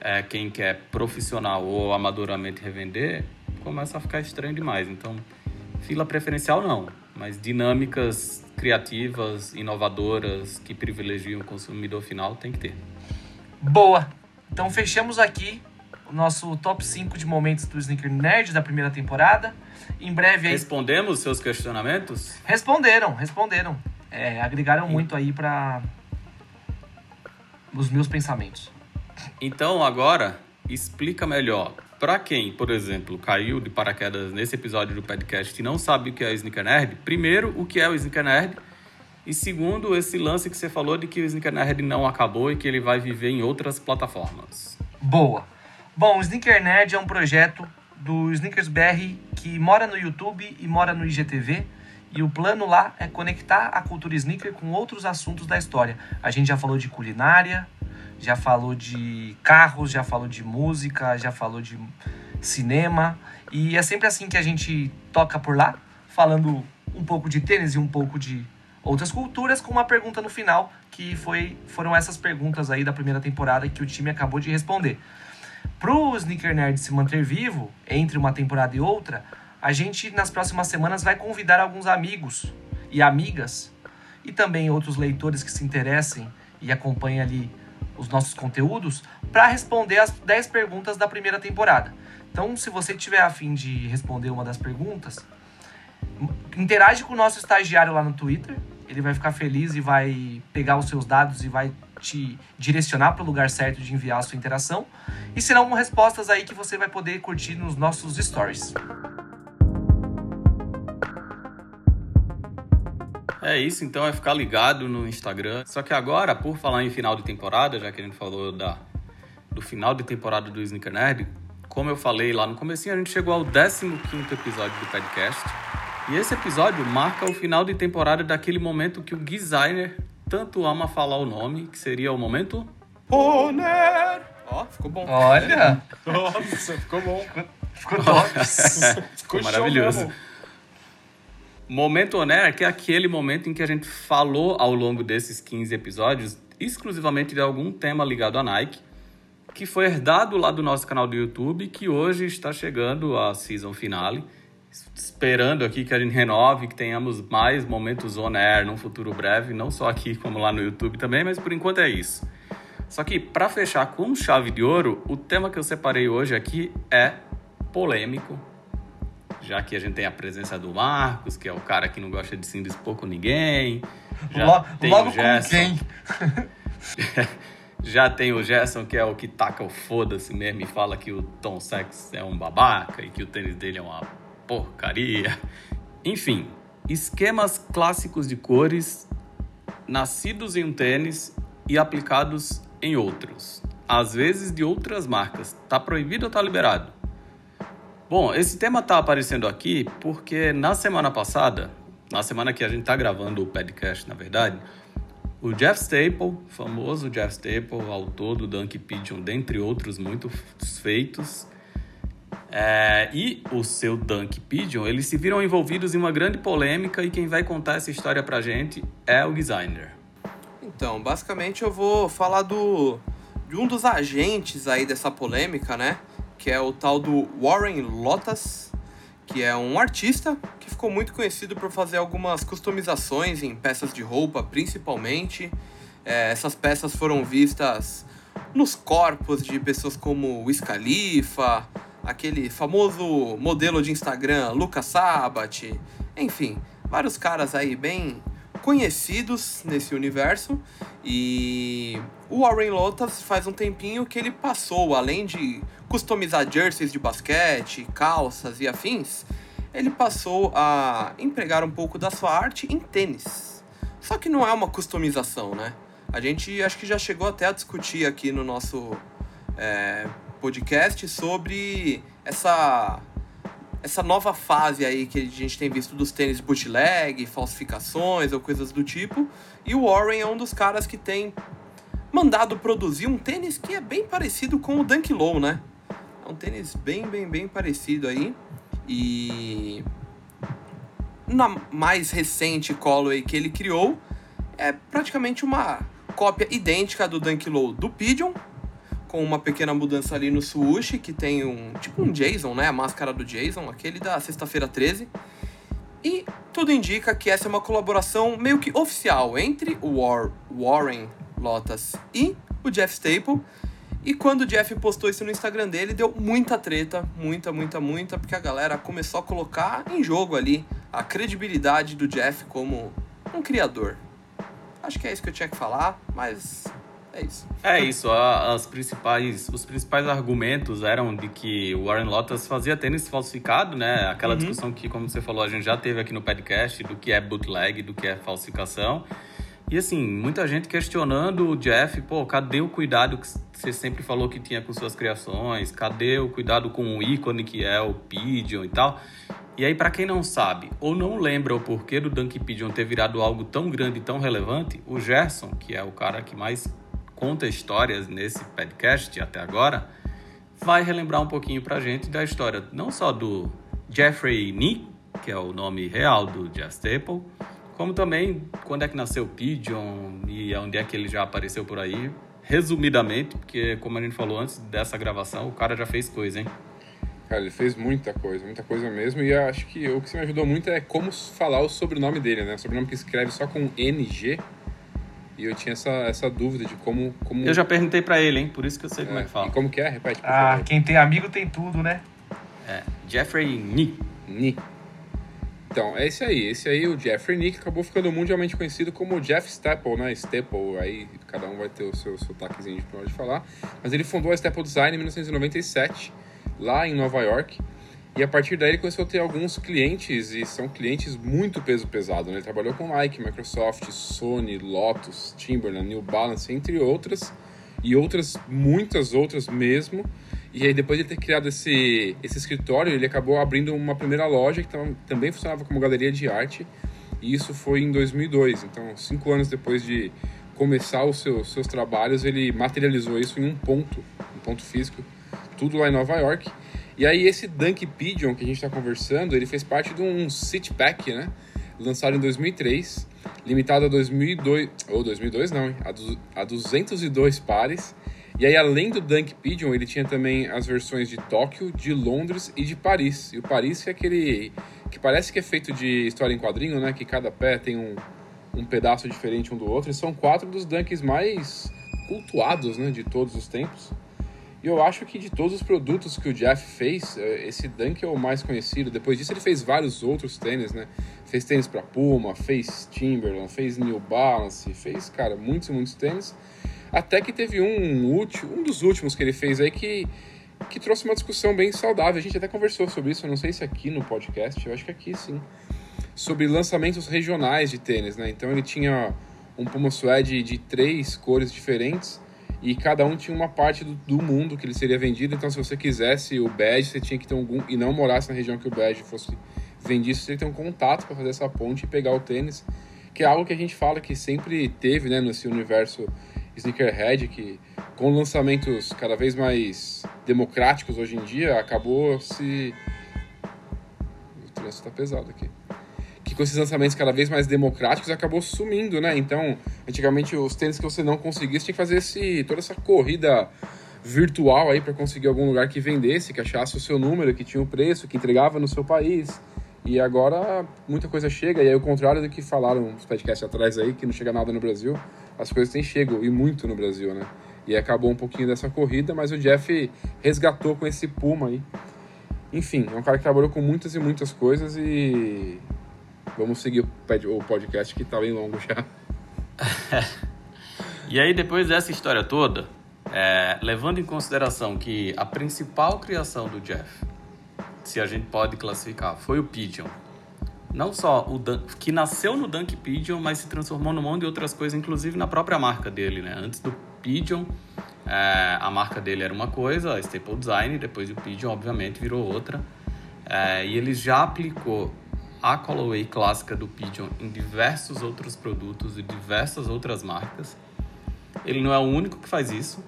é quem quer profissional ou amadoramente revender, começa a ficar estranho demais. Então, fila preferencial não, mas dinâmicas criativas, inovadoras, que privilegiam o consumidor final, tem que ter. Boa! Então fechamos aqui o nosso top 5 de momentos do Sneaker Nerd da primeira temporada. Em breve aí... Respondemos seus questionamentos? Responderam, responderam. É, agregaram muito aí para os meus pensamentos. Então agora explica melhor para quem, por exemplo, caiu de paraquedas nesse episódio do podcast e não sabe o que é o Sneaker Nerd. Primeiro, o que é o Sneaker Nerd? E segundo, esse lance que você falou de que o Sneaker Nerd não acabou e que ele vai viver em outras plataformas. Boa. Bom, o Sneaker Nerd é um projeto do Sneakers BR que mora no YouTube e mora no IGTV. E o plano lá é conectar a cultura sneaker com outros assuntos da história. A gente já falou de culinária, já falou de carros, já falou de música, já falou de cinema. E é sempre assim que a gente toca por lá, falando um pouco de tênis e um pouco de outras culturas, com uma pergunta no final, que foi, foram essas perguntas aí da primeira temporada que o time acabou de responder. Pro Sneaker Nerd se manter vivo entre uma temporada e outra, a gente nas próximas semanas vai convidar alguns amigos e amigas e também outros leitores que se interessem e acompanhem ali os nossos conteúdos para responder as 10 perguntas da primeira temporada. Então, se você tiver afim de responder uma das perguntas, interage com o nosso estagiário lá no Twitter. Ele vai ficar feliz e vai pegar os seus dados e vai te direcionar para o lugar certo de enviar a sua interação. E serão respostas aí que você vai poder curtir nos nossos stories. É isso, então é ficar ligado no Instagram. Só que agora, por falar em final de temporada, já que a gente falou da, do final de temporada do Sneaker Nerd, como eu falei lá no comecinho, a gente chegou ao 15º episódio do podcast. E esse episódio marca o final de temporada daquele momento que o designer tanto ama falar o nome, que seria o momento... Honor! Ó, oh, ficou bom. Olha! Nossa, ficou bom. Ficou top. ficou maravilhoso. Momento Oner, que é aquele momento em que a gente falou ao longo desses 15 episódios exclusivamente de algum tema ligado à Nike, que foi herdado lá do nosso canal do YouTube, que hoje está chegando à season finale. Esperando aqui que a gente renove, que tenhamos mais momentos on air num futuro breve, não só aqui como lá no YouTube também, mas por enquanto é isso. Só que para fechar com chave de ouro, o tema que eu separei hoje aqui é polêmico, já que a gente tem a presença do Marcos, que é o cara que não gosta de se indispor com ninguém. Já Logo, tem logo o Gerson. quem? já tem o Gerson, que é o que taca o foda-se mesmo e fala que o Tom Sex é um babaca e que o tênis dele é uma porcaria. Enfim, esquemas clássicos de cores nascidos em um tênis e aplicados em outros. Às vezes de outras marcas. Tá proibido ou tá liberado? Bom, esse tema está aparecendo aqui porque na semana passada, na semana que a gente está gravando o podcast, na verdade, o Jeff Staple, famoso Jeff Staple, autor do Dunk Pigeon, dentre outros muitos feitos, é, e o seu Dunk Pigeon, eles se viram envolvidos em uma grande polêmica e quem vai contar essa história pra gente é o designer. Então, basicamente eu vou falar do de um dos agentes aí dessa polêmica, né? Que é o tal do Warren Lotas, que é um artista que ficou muito conhecido por fazer algumas customizações em peças de roupa, principalmente. É, essas peças foram vistas nos corpos de pessoas como Wiz Khalifa, aquele famoso modelo de Instagram Lucas Sabat, enfim, vários caras aí bem conhecidos nesse universo. E o Warren Lotus faz um tempinho que ele passou, além de customizar jerseys de basquete, calças e afins, ele passou a empregar um pouco da sua arte em tênis. Só que não é uma customização, né? A gente acho que já chegou até a discutir aqui no nosso é, podcast sobre essa essa nova fase aí que a gente tem visto dos tênis bootleg, falsificações ou coisas do tipo. E o Warren é um dos caras que tem mandado produzir um tênis que é bem parecido com o Dunk Low, né? É um tênis bem, bem, bem parecido aí. E na mais recente Callaway que ele criou é praticamente uma cópia idêntica do Dunk Low do Pigeon, com uma pequena mudança ali no Swoosh, que tem um tipo um Jason, né? A máscara do Jason, aquele da sexta-feira 13. E tudo indica que essa é uma colaboração meio que oficial entre o War Warren Lotus e o Jeff Staple. E quando o Jeff postou isso no Instagram dele, deu muita treta, muita, muita, muita, porque a galera começou a colocar em jogo ali a credibilidade do Jeff como um criador. Acho que é isso que eu tinha que falar, mas é isso. É isso. As principais, os principais argumentos eram de que o Warren Lotus fazia tênis falsificado, né? Aquela uhum. discussão que, como você falou, a gente já teve aqui no podcast do que é bootleg, do que é falsificação. E assim, muita gente questionando o Jeff, pô, cadê o cuidado que você sempre falou que tinha com suas criações? Cadê o cuidado com o ícone que é o Pigeon e tal? E aí, para quem não sabe ou não lembra o porquê do Dunk Pigeon ter virado algo tão grande e tão relevante, o Gerson, que é o cara que mais conta histórias nesse podcast até agora, vai relembrar um pouquinho pra gente da história não só do Jeffrey Nee, que é o nome real do Jeff Staple, como também quando é que nasceu o Pigeon e onde é que ele já apareceu por aí, resumidamente, porque como a gente falou antes dessa gravação, o cara já fez coisa, hein? Cara, ele fez muita coisa, muita coisa mesmo. E acho que o que me ajudou muito é como falar o sobrenome dele, né? O sobrenome que escreve só com NG. E eu tinha essa, essa dúvida de como, como. Eu já perguntei para ele, hein? Por isso que eu sei é, como é que fala. E como que é? Repete. ah, favor. quem tem amigo tem tudo, né? É. Jeffrey Nee. Nee. Então, é esse aí. Esse aí, o Jeffrey Nee, que acabou ficando mundialmente conhecido como Jeff Staple, né? Staple, aí cada um vai ter o seu sotaquezinho de pode falar. Mas ele fundou a Staple Design em 1997, lá em Nova York. E a partir daí ele começou a ter alguns clientes, e são clientes muito peso pesado. Né? Ele trabalhou com Nike, Microsoft, Sony, Lotus, Timberland, New Balance, entre outras, e outras, muitas outras mesmo. E aí depois de ter criado esse, esse escritório, ele acabou abrindo uma primeira loja que também funcionava como galeria de arte. E isso foi em 2002. Então, cinco anos depois de começar os seus, seus trabalhos, ele materializou isso em um ponto, um ponto físico, tudo lá em Nova York. E aí esse Dunk Pigeon que a gente está conversando, ele fez parte de um City Pack, né? Lançado em 2003, limitado a 2002, ou 2002 não, hein? A, a 202 pares. E aí além do Dunk Pigeon, ele tinha também as versões de Tóquio, de Londres e de Paris. E o Paris é aquele que parece que é feito de história em quadrinho, né? Que cada pé tem um, um pedaço diferente um do outro. E são quatro dos Dunks mais cultuados, né? De todos os tempos. E eu acho que de todos os produtos que o Jeff fez, é, esse Dunk é o mais conhecido. Depois disso, ele fez vários outros tênis, né? Fez tênis para Puma, fez Timberland, fez New Balance, fez, cara, muitos e muitos tênis. Até que teve um, último, um dos últimos que ele fez aí que, que trouxe uma discussão bem saudável. A gente até conversou sobre isso, eu não sei se aqui no podcast, eu acho que aqui sim. Sobre lançamentos regionais de tênis, né? Então ele tinha um Puma Suede de três cores diferentes e cada um tinha uma parte do, do, mundo que ele seria vendido. Então, se você quisesse o badge, você tinha que ter algum e não morasse na região que o badge fosse vendido, você teria que ter um contato para fazer essa ponte e pegar o tênis, que é algo que a gente fala que sempre teve, né, nesse universo sneakerhead, que com lançamentos cada vez mais democráticos hoje em dia, acabou se o trânsito tá pesado aqui que com esses lançamentos cada vez mais democráticos acabou sumindo, né? Então, antigamente os tênis que você não conseguisse tinha que fazer esse, toda essa corrida virtual aí para conseguir algum lugar que vendesse, que achasse o seu número, que tinha o preço, que entregava no seu país. E agora muita coisa chega, e aí o contrário do que falaram nos podcasts atrás aí, que não chega nada no Brasil, as coisas têm chegado, e muito no Brasil, né? E acabou um pouquinho dessa corrida, mas o Jeff resgatou com esse Puma aí. Enfim, é um cara que trabalhou com muitas e muitas coisas e vamos seguir o podcast que tá bem longo já. e aí, depois dessa história toda, é, levando em consideração que a principal criação do Jeff, se a gente pode classificar, foi o Pigeon. Não só o Dun que nasceu no Dunk Pigeon, mas se transformou num monte de outras coisas, inclusive na própria marca dele, né? Antes do Pigeon, é, a marca dele era uma coisa, a Staple Design, depois o Pigeon, obviamente, virou outra. É, e ele já aplicou a colorway clássica do Pigeon em diversos outros produtos e diversas outras marcas. Ele não é o único que faz isso.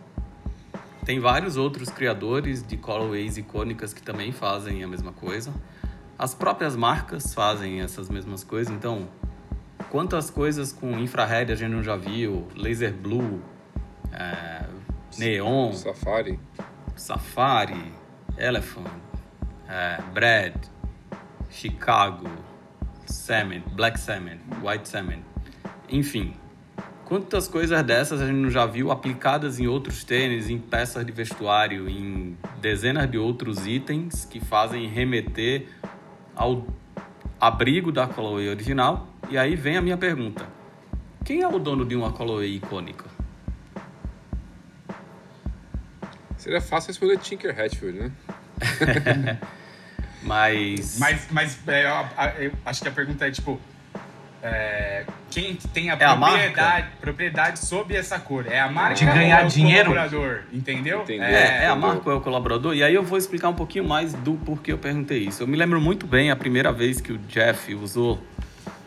Tem vários outros criadores de colorways icônicas que também fazem a mesma coisa. As próprias marcas fazem essas mesmas coisas. Então, quantas coisas com infrared a gente não já viu? Laser Blue, é, Neon, Safari, Safari, Elephant, é, Brad, Chicago, Cement, Black Cement, White Cement. Enfim, Quantas coisas dessas a gente não já viu aplicadas em outros tênis, em peças de vestuário, em dezenas de outros itens que fazem remeter ao abrigo da colorway original? E aí vem a minha pergunta: quem é o dono de uma colorway icônica? Seria fácil escolher Tinker Hatfield, né? mas. Mas, mas é, eu, eu acho que a pergunta é tipo é, quem tem a, é propriedade, a propriedade sobre essa cor. É a marca de ganhar ou dinheiro. o colaborador, entendeu? É, é, a marca ou é o colaborador. E aí eu vou explicar um pouquinho mais do porquê eu perguntei isso. Eu me lembro muito bem a primeira vez que o Jeff usou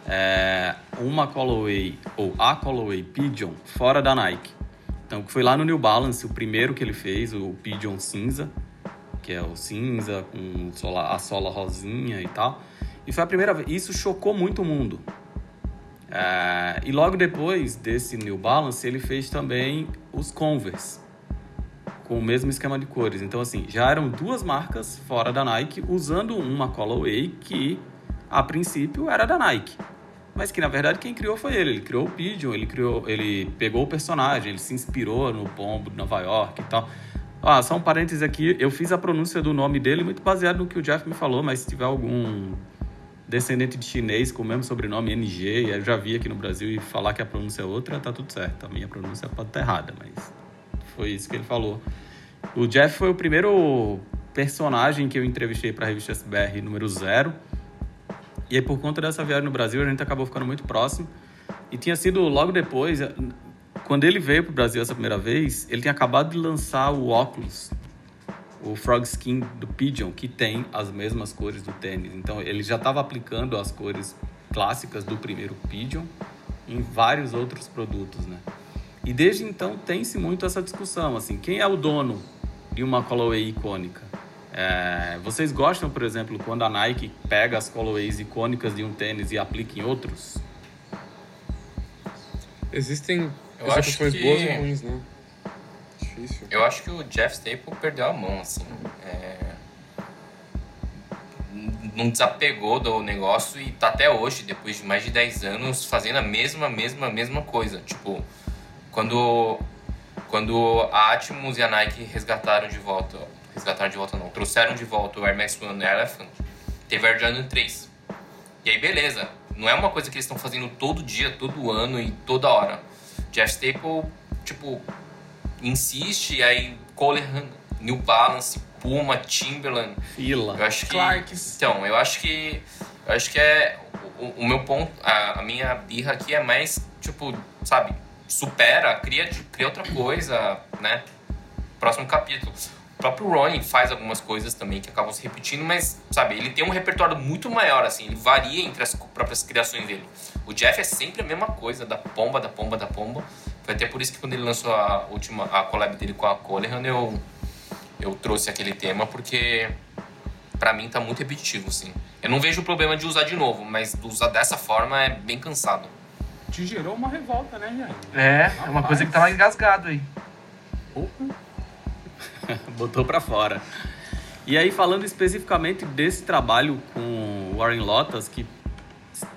é, uma colorway ou a colorway Pigeon fora da Nike. Então foi lá no New Balance, o primeiro que ele fez, o Pigeon cinza, que é o cinza com a sola rosinha e tal. E foi a primeira vez. Isso chocou muito o mundo. Uh, e logo depois desse New Balance, ele fez também os Converse, com o mesmo esquema de cores. Então, assim, já eram duas marcas fora da Nike usando uma colorway que, a princípio, era da Nike. Mas que, na verdade, quem criou foi ele. Ele criou o Pigeon, ele, criou, ele pegou o personagem, ele se inspirou no Pombo de Nova York e tal. Ah, só um parênteses aqui, eu fiz a pronúncia do nome dele muito baseado no que o Jeff me falou, mas se tiver algum descendente de chinês com o mesmo sobrenome NG, eu já vi aqui no Brasil e falar que a pronúncia é outra, tá tudo certo. A minha pronúncia pode estar errada, mas foi isso que ele falou. O Jeff foi o primeiro personagem que eu entrevistei para a revista SBR número zero. E aí, por conta dessa viagem no Brasil, a gente acabou ficando muito próximo. E tinha sido logo depois, quando ele veio para o Brasil essa primeira vez, ele tinha acabado de lançar o óculos o Frog Skin do Pigeon, que tem as mesmas cores do tênis. Então ele já estava aplicando as cores clássicas do primeiro Pigeon em vários outros produtos, né? E desde então tem-se muito essa discussão, assim, quem é o dono de uma colorway icônica? É, vocês gostam, por exemplo, quando a Nike pega as colorways icônicas de um tênis e aplica em outros? Existem Eu acho que... boas e ruins, né? difícil. Eu acho que o Jeff Staple perdeu a mão, assim. É... Não desapegou do negócio e tá até hoje, depois de mais de 10 anos, fazendo a mesma, mesma, mesma coisa. Tipo, quando, quando a Atmos e a Nike resgataram de volta, resgataram de volta não, trouxeram de volta o Air Max One Elephant, teve Air Jordan 3. E aí, beleza. Não é uma coisa que eles estão fazendo todo dia, todo ano e toda hora. Jeff Staple, tipo, insiste, aí Coleman, New Balance, Puma, Timberland. Fila. Eu acho que, Clarks. Então, eu acho que. Eu acho que é. O, o meu ponto, a, a, minha birra aqui é mais, tipo, sabe, supera, cria, cria outra coisa, né? Próximo capítulo. O próprio Ronnie faz algumas coisas também que acabam se repetindo, mas, sabe, ele tem um repertório muito maior, assim, ele varia entre as próprias criações dele. O Jeff é sempre a mesma coisa, da pomba, da pomba, da pomba. Foi até por isso que quando ele lançou a última a collab dele com a Colehan, eu, eu trouxe aquele tema, porque para mim tá muito repetitivo, assim. Eu não vejo o problema de usar de novo, mas usar dessa forma é bem cansado. Te gerou uma revolta, né, Jair? É, é uma coisa que tá mais engasgado aí. Porra. Botou pra fora. E aí, falando especificamente desse trabalho com Warren Lotus, que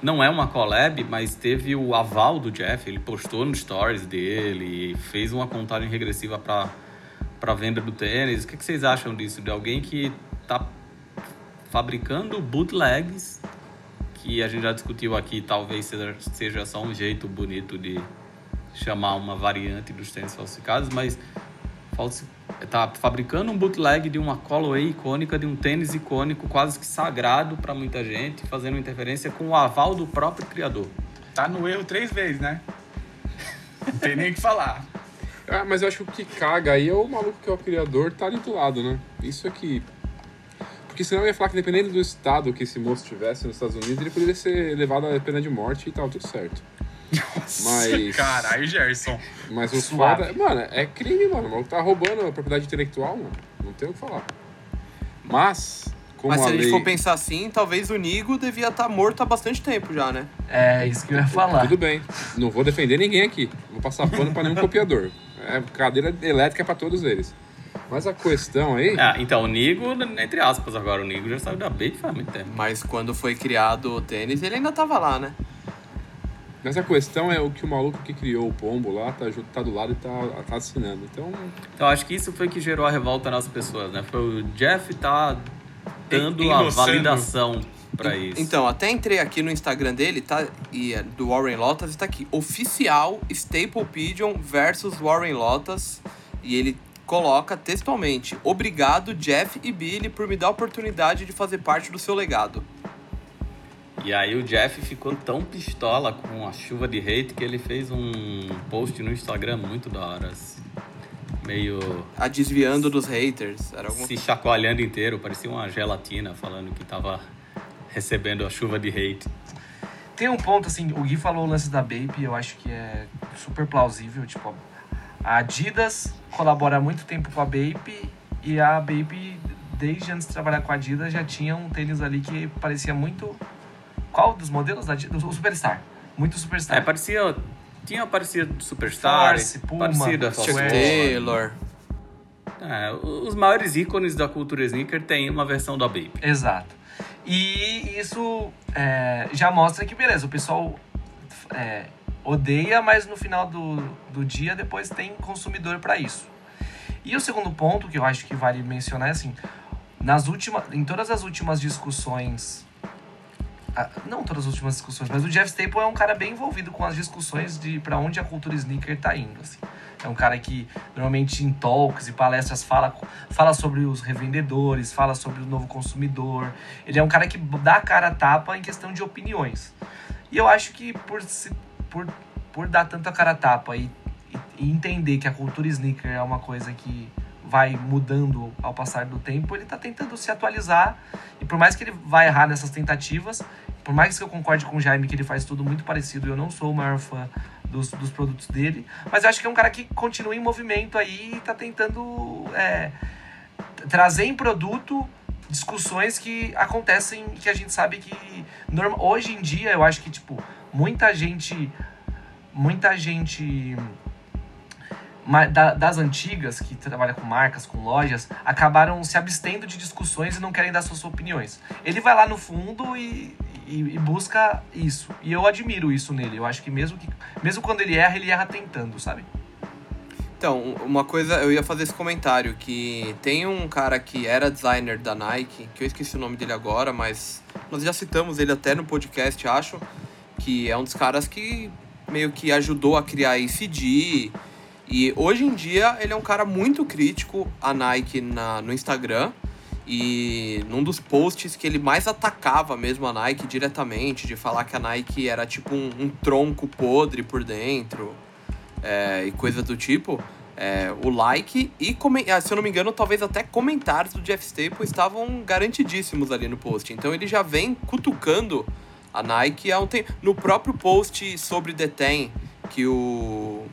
não é uma collab, mas teve o aval do Jeff, ele postou no stories dele, fez uma contagem regressiva para para venda do tênis. O que, que vocês acham disso? De alguém que tá fabricando bootlegs, que a gente já discutiu aqui, talvez seja, seja só um jeito bonito de chamar uma variante dos tênis falsificados, mas tá fabricando um bootleg de uma colorway icônica, de um tênis icônico, quase que sagrado para muita gente, fazendo interferência com o aval do próprio criador. Tá no erro três vezes, né? Não tem nem o que falar. Ah, mas eu acho que o que caga aí é o maluco que é o criador tá ali do lado, né? Isso aqui. Porque senão eu ia falar que dependendo do estado que esse moço tivesse nos Estados Unidos, ele poderia ser levado à pena de morte e tal, tudo certo. Nossa, Mas- caralho, Gerson. Mas o foda. Mano, é crime, mano. O maluco tá roubando a propriedade intelectual, mano. Não tem o que falar. Mas, como Mas se a a gente lei. for pensar assim, talvez o Nigo devia estar morto há bastante tempo já, né? É isso que eu ia falar. Tudo bem. Não vou defender ninguém aqui. Não vou passar pano pra nenhum copiador. É cadeira elétrica pra todos eles. Mas a questão aí. Ah, então, o Nigo, entre aspas agora, o Nigo já saiu da Bape faz muito tempo. Mas quando foi criado o tênis, ele ainda tava lá, né? Mas a questão é o que o maluco que criou o pombo lá tá, tá do lado e tá, tá assinando. Então, Então, acho que isso foi que gerou a revolta nas pessoas, né? Foi o Jeff tá dando a validação pra isso. Então, até entrei aqui no Instagram dele, tá? E é do Warren Lotus, tá aqui. Oficial Staple Pigeon versus Warren Lotus. E ele coloca textualmente: Obrigado, Jeff e Billy, por me dar a oportunidade de fazer parte do seu legado. E aí o Jeff ficou tão pistola com a chuva de hate que ele fez um post no Instagram muito da hora. assim, Meio A desviando dos haters. Era alguma... se chacoalhando inteiro, parecia uma gelatina falando que tava recebendo a chuva de hate. Tem um ponto, assim, o Gui falou o lance da Bape, eu acho que é super plausível. Tipo, a Adidas colabora há muito tempo com a Bape e a Bape, desde antes de trabalhar com a Adidas, já tinha um tênis ali que parecia muito. Qual dos modelos da Adidas? O Superstar. Muito Superstar. É, parecia. Tinha parecia do Superstar, Force, Puma, parecida Chuck. Taylor. É, os maiores ícones da cultura sneaker têm uma versão da Bape. Exato. E isso é, já mostra que, beleza, o pessoal é, odeia, mas no final do, do dia depois tem consumidor para isso. E o segundo ponto que eu acho que vale mencionar é assim, nas últimas, em todas as últimas discussões, não todas as últimas discussões, mas o Jeff Staple é um cara bem envolvido com as discussões de para onde a cultura sneaker tá indo, assim. É um cara que normalmente em talks e palestras fala, fala sobre os revendedores, fala sobre o novo consumidor. Ele é um cara que dá a cara a tapa em questão de opiniões. E eu acho que por, se- por, por dar tanto a cara a tapa e, e- e entender que a cultura sneaker é uma coisa que vai mudando ao passar do tempo, ele tá tentando se atualizar. E por mais que ele vá errar nessas tentativas, por mais que eu concorde com o Jaime que ele faz tudo muito parecido, eu não sou o maior fã dos, dos produtos dele, mas eu acho que é um cara que continua em movimento aí e tá tentando é, trazer em produto discussões que acontecem que a gente sabe que hoje em dia eu acho que tipo muita gente muita gente das antigas que trabalha com marcas, com lojas, acabaram se abstendo de discussões e não querem dar suas opiniões. Ele vai lá no fundo e, e, e busca isso. E eu admiro isso nele. Eu acho que mesmo que mesmo quando ele erra, ele erra tentando, sabe? Então, uma coisa, eu ia fazer esse comentário, que tem um cara que era designer da Nike, que eu esqueci o nome dele agora, mas nós já citamos ele até no podcast, acho, que é um dos caras que meio que ajudou a criar ACD, e hoje em dia ele é um cara muito crítico à Nike na, no Instagram, e num dos posts que ele mais atacava mesmo a Nike diretamente, de falar que a Nike era tipo um, um tronco podre por dentro, é, e coisa do tipo, é, o like e, ah, se eu não me engano, talvez até comentários do Jeff Staple estavam garantidíssimos ali no post. Então ele já vem cutucando a Nike há um tempo. No próprio post sobre The Ten que o,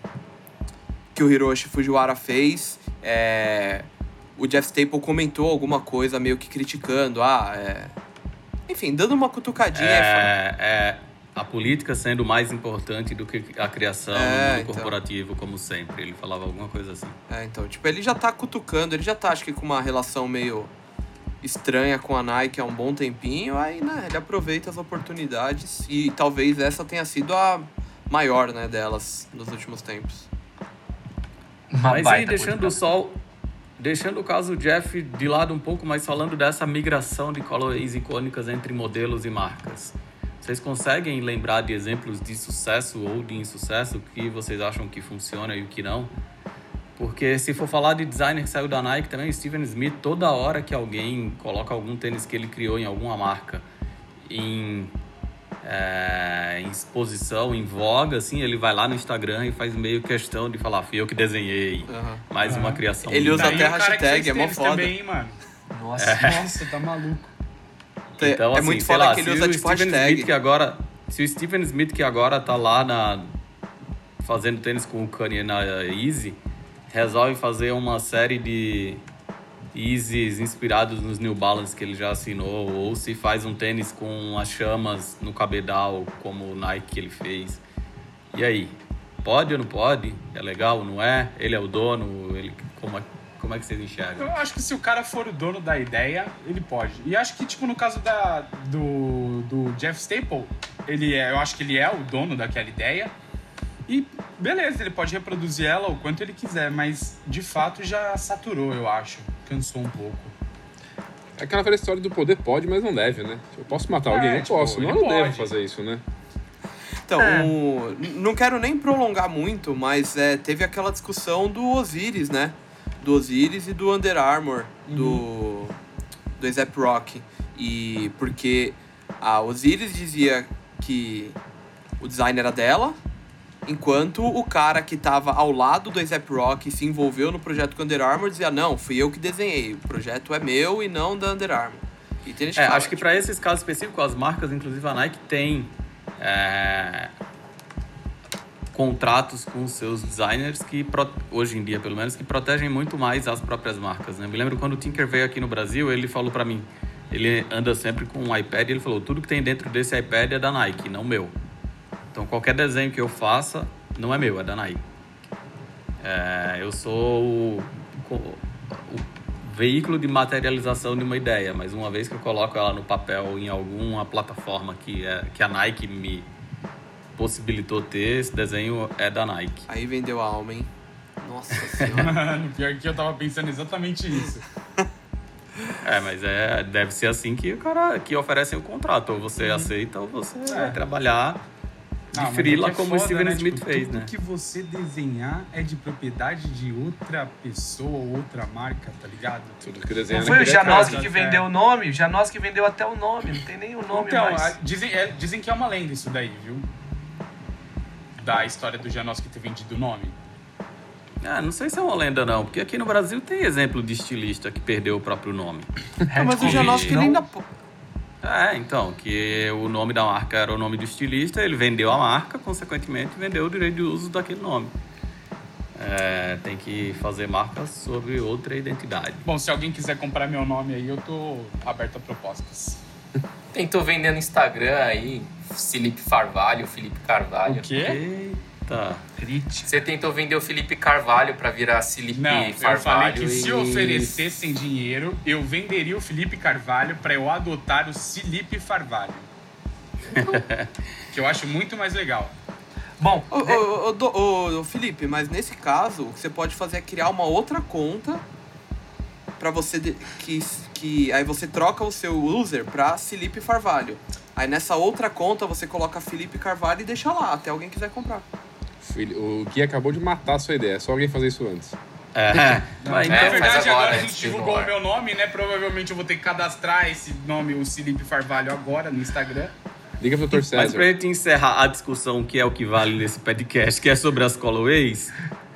que o Hiroshi Fujiwara fez, é, o Jeff Staple comentou alguma coisa meio que criticando, ah, é, enfim, dando uma cutucadinha. É, é, a política sendo mais importante do que a criação É, do então. corporativo, como sempre. Ele falava alguma coisa assim. É, então, tipo, ele já tá cutucando, ele já tá, acho que com uma relação meio estranha com a Nike há um bom tempinho, aí, né, ele aproveita as oportunidades e talvez essa tenha sido a maior, né, delas nos últimos tempos. Uma Mas aí, deixando o sol, deixando o caso Jeff de lado um pouco, mas falando dessa migração de colorways icônicas entre modelos e marcas. Vocês conseguem lembrar de exemplos de sucesso ou de insucesso que vocês acham que funciona e o que não? Porque se for falar de designer que saiu da Nike também, Steven Smith, toda hora que alguém coloca algum tênis que ele criou em alguma marca em, é, em exposição, em voga, assim, ele vai lá no Instagram e faz meio questão de falar, fui eu que desenhei. Aham. Mais uma criação. Ele usa até hashtag, é mó foda. também, hein, mano. Nossa. Nossa, tá maluco. Então, é assim, muito sei foda lá, que ele se usa o tipo Steven hashtag. Smith que agora, se o Steven Smith que agora tá lá na fazendo tênis com o Kanye na Easy, resolve fazer uma série de Yeezys inspirados nos New Balance que ele já assinou, ou se faz um tênis com as chamas no cabedal, como o Nike que ele fez. E aí? Pode ou não pode? É legal, não é? Ele é o dono? Ele, como, é, como é que vocês enxergam? Eu acho que se o cara for o dono da ideia, ele pode. E acho que, tipo, no caso da, do, do Jeff Staple, ele é, eu acho que ele é o dono daquela ideia. E beleza, ele pode reproduzir ela o quanto ele quiser, mas de fato já saturou, eu acho. Cansou um pouco. É aquela velha história do poder pode, mas não deve, né? Eu posso matar É, alguém? Eu tipo, posso. Não, eu não devo pode. fazer isso, né? Então, É. o- não quero nem prolongar muito, mas é, teve aquela discussão do Osiris, né? Do Osiris e do Under Armour, do, do A$AP Rock. E porque a Osiris dizia que o design era dela, enquanto o cara que tava ao lado do A$AP Rock se envolveu no projeto com Under Armour dizia, não, fui eu que desenhei, o projeto é meu e não da Under Armour. E tem É, fala, acho que para esses casos específicos, as marcas, inclusive a Nike, tem é, contratos com seus designers que, hoje em dia pelo menos, que protegem muito mais as próprias marcas. Né? Me lembro quando o Tinker veio aqui no Brasil, ele falou para mim, ele anda sempre com um iPad e ele falou, tudo que tem dentro desse iPad é da Nike, não meu. Então qualquer desenho que eu faça não é meu, é da Nike. É, eu sou o, o veículo de materialização de uma ideia, mas uma vez que eu coloco ela no papel em alguma plataforma que, é, que a Nike me possibilitou ter, esse desenho é da Nike. Aí vendeu a alma, hein? Nossa senhora. Mano, pior que eu tava pensando exatamente isso. É, mas é, deve ser assim que o cara que oferecem o contrato, ou você aceita ou você vai trabalhar de Ah, frila é é como o foda, Steven né? Smith Tipo, fez, tudo né? que você desenhar é de propriedade de outra pessoa, outra marca, tá ligado? Tudo que desenha Não foi o naquele Janoski que é. vendeu o nome? O Janoski vendeu até o nome, não tem nem o nome então, mais. a- dizem, é, dizem que é uma lenda isso daí, viu? Da história do Janoski ter vendido o nome. Ah, não sei se é uma lenda não, porque aqui no Brasil tem exemplo de estilista que perdeu o próprio nome. Não, mas o Janoski ele não? É, então, que o nome da marca era o nome do estilista, ele vendeu a marca, consequentemente vendeu o direito de uso daquele nome. É, tem que fazer marcas sobre outra identidade. Bom, se alguém quiser comprar meu nome aí, eu tô aberto a propostas. Tentou vender no Instagram aí, Felipe Farvalho, Felipe Carvalho. O quê? Eita. Crítica. Você tentou vender o Felipe Carvalho pra virar Felipe Não, eu Farvalho. falei que se e- oferecessem dinheiro, eu venderia o Felipe Carvalho pra eu adotar o Felipe Farvalho. que eu acho muito mais legal. Bom, Ô, ô, ô, ô, Felipe, mas nesse caso, o que você pode fazer é criar uma outra conta pra você. de- que, que Aí você troca o seu user pra Felipe Farvalho. Aí nessa outra conta você coloca Felipe Carvalho e deixa lá, até alguém quiser comprar. O Gui acabou de matar a sua ideia. É só alguém fazer isso antes. É, mas Na É, então, verdade, faz agora, agora a gente divulgou o meu nome, né? Provavelmente eu vou ter que cadastrar esse nome, o Felipe Farvalho, agora no Instagram. Liga pro Dr. mas César. pra gente encerrar a discussão que é o que vale nesse podcast, que é sobre as colorways,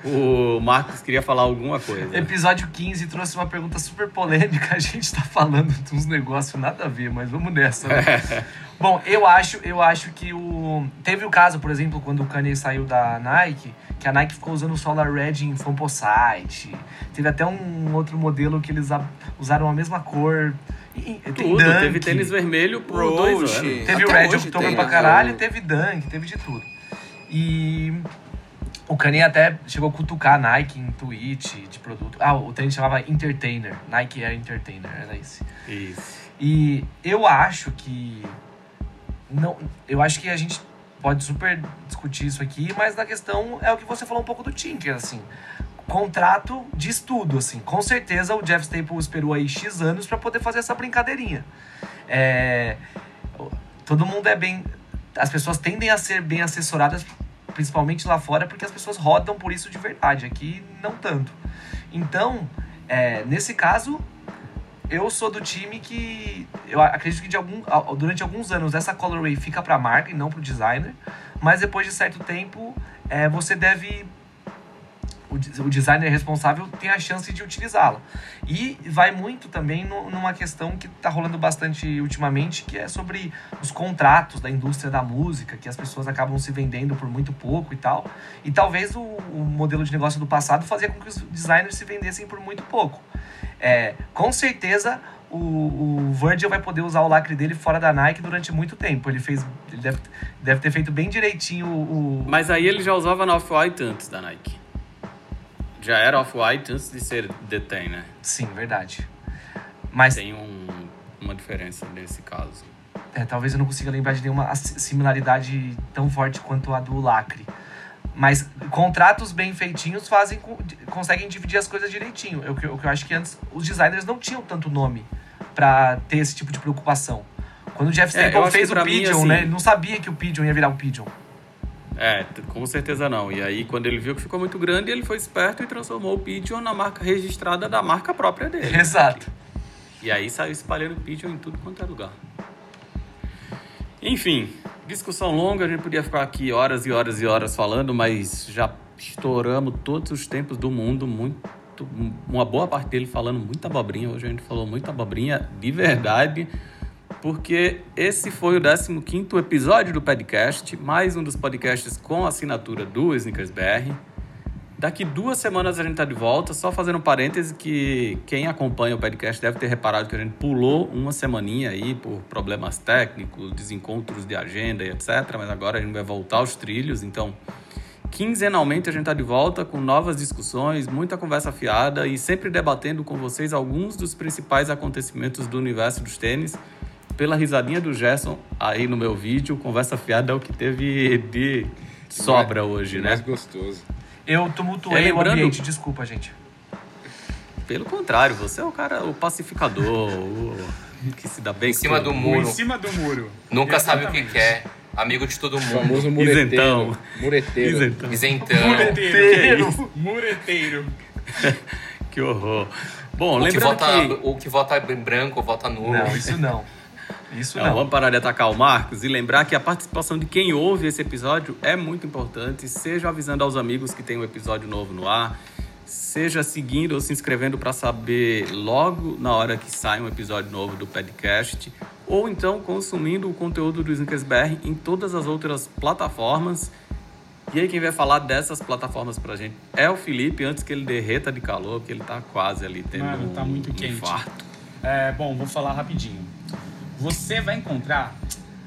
o Marcos queria falar alguma coisa. episódio 15 trouxe uma pergunta super polêmica. A gente tá falando de uns negócios nada a ver, mas vamos nessa. Né? Bom, eu acho, eu acho que o. Teve o caso, por exemplo, quando o Kanye saiu da Nike, que a Nike ficou usando o Solar Red em Fomposite. Teve até um outro modelo que eles usaram a mesma cor E- tem Tudo. Dunk, Teve tênis vermelho por Roche. dois anos. Teve o Até Red hoje October pra né? caralho, teve Dunk, teve de tudo. E o Kanye até chegou a cutucar a Nike em tweet de produto. Ah, o tênis chamava Entertainer. Nike Air Entertainer, era esse. Isso. E eu acho que. Não, eu acho que a gente pode super discutir isso aqui, mas na questão é o que você falou um pouco do Tinker, assim. Contrato de estudo, assim. Com certeza o Jeff Staples esperou aí X anos para poder fazer essa brincadeirinha. É, todo mundo é bem. As pessoas tendem a ser bem assessoradas, principalmente lá fora, porque as pessoas rodam por isso de verdade. Aqui não tanto. Então, é, nesse caso, eu sou do time que eu acredito que de algum, durante alguns anos essa colorway fica para a marca e não para o designer, mas depois de certo tempo é, você deve o, de- o designer responsável tem a chance de utilizá-la. E vai muito também no- numa questão que está rolando bastante ultimamente, que é sobre os contratos da indústria da música, que as pessoas acabam se vendendo por muito pouco e tal. E talvez o, o modelo de negócio do passado fazia com que os designers se vendessem por muito pouco. É, com certeza o, o Virgil vai poder usar o lacre dele fora da Nike durante muito tempo. Ele fez. Ele deve, deve ter feito bem direitinho o- Mas aí ele já usava na Off-White antes da Nike. Já era Off-White antes de ser Detain, né? Sim, verdade. Mas Tem um- uma diferença nesse caso. é, talvez eu não consiga lembrar de nenhuma similaridade tão forte quanto a do lacre. Mas contratos bem feitinhos fazem conseguem dividir as coisas direitinho. Eu, o que eu- eu acho que antes os designers não tinham tanto nome pra ter esse tipo de preocupação. Quando o Jeff É, Staples acho fez o pra mim, Pigeon, assim- né? Ele não sabia que o Pigeon ia virar um Pigeon. É, com certeza não. E aí, quando ele viu que ficou muito grande, ele foi esperto e transformou o Pigeon na marca registrada da marca própria dele. Exato. E aí saiu espalhando Pigeon em tudo quanto é lugar. Enfim, discussão longa, a gente podia ficar aqui horas e horas e horas falando, mas já estouramos todos os tempos do mundo, muito, uma boa parte dele falando muita abobrinha. Hoje a gente falou muita abobrinha de verdade, porque esse foi o 15º episódio do podcast, mais um dos podcasts com assinatura do Snickers BR. Daqui duas semanas a gente tá de volta. Só fazendo um parêntese que quem acompanha o podcast deve ter reparado que a gente pulou uma semaninha aí por problemas técnicos, desencontros de agenda e etc. Mas agora a gente vai voltar aos trilhos. Então, quinzenalmente a gente tá de volta com novas discussões, muita conversa fiada e sempre debatendo com vocês alguns dos principais acontecimentos do universo dos tênis. Pela risadinha do Gerson aí no meu vídeo, conversa fiada é o que teve de sobra hoje, né? Mais gostoso. Eu tumultuei É, o lembrando- ambiente, desculpa, gente. Pelo contrário, você é o cara, o pacificador, o que se dá bem Em cima do mundo. Em muro. cima do muro. Nunca sabe o que Exatamente. quer. Amigo de todo O mundo. famoso mureteiro. Isentão. Mureteiro. Isentão. Isentão. Mureteiro. Mureteiro. Que horror. Bom, O que, lembrando vota, que... o que vota em branco, vota nulo. Não, isso não. Isso Não, vamos parar de atacar o Marcos e lembrar que a participação de quem ouve esse episódio é muito importante. Seja avisando aos amigos que tem um episódio novo no ar, seja seguindo ou se inscrevendo para saber logo na hora que sai um episódio novo do podcast, ou então consumindo o conteúdo do Snickers BR em todas as outras plataformas. E aí quem vai falar dessas plataformas pra gente é o Felipe, antes que ele derreta de calor, que ele tá quase ali tendo Mano, tá um muito quente. infarto. É, bom, vou falar rapidinho. Você vai encontrar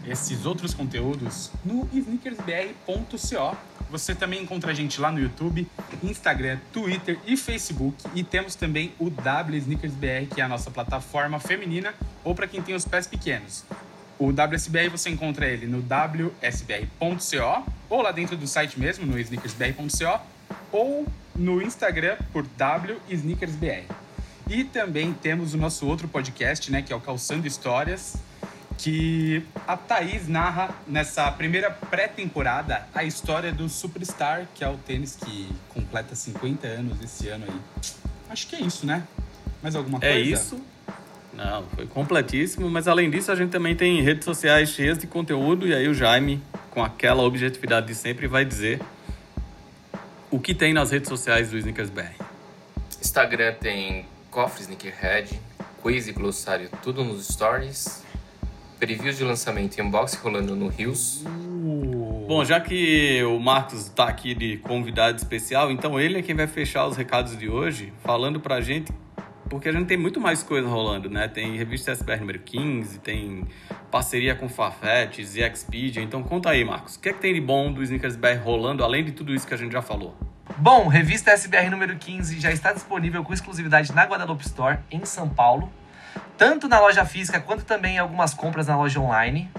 esses outros conteúdos no sneakersbr.co. Você também encontra a gente lá no YouTube, Instagram, Twitter e Facebook. E temos também o W SneakersBR, que é a nossa plataforma feminina, ou para quem tem os pés pequenos. O WSBR você encontra ele no wsbr.co, ou lá dentro do site mesmo, no sneakersbr.co, ou no Instagram por WSneakersBR. E também temos o nosso outro podcast, né, que é o Calçando Histórias, que a Thaís narra nessa primeira pré-temporada a história do Superstar, que é o tênis que completa 50 anos esse ano aí. Acho que é isso, né? Mais alguma coisa? É isso. Não, foi completíssimo, mas além disso a gente também tem redes sociais cheias de conteúdo e aí o Jaime, com aquela objetividade de sempre, vai dizer o que tem nas redes sociais do Snickers BR. Instagram tem Cofre Sneakerhead, quiz e glossário, tudo nos stories. Previews de lançamento e unboxing rolando no Rios. Bom, já que o Marcos está aqui de convidado especial, então ele é quem vai fechar os recados de hoje, falando pra gente porque a gente tem muito mais coisa rolando, né? Tem revista SBR número 15, tem parceria com Farfetch, e Expedia. Então conta aí, Marcos, o que é que tem de bom do Sneakers BR rolando, além de tudo isso que a gente já falou? Bom, revista SBR número 15 já está disponível com exclusividade na Guadalupe Store, em São Paulo. Tanto na loja física quanto também em algumas compras na loja online.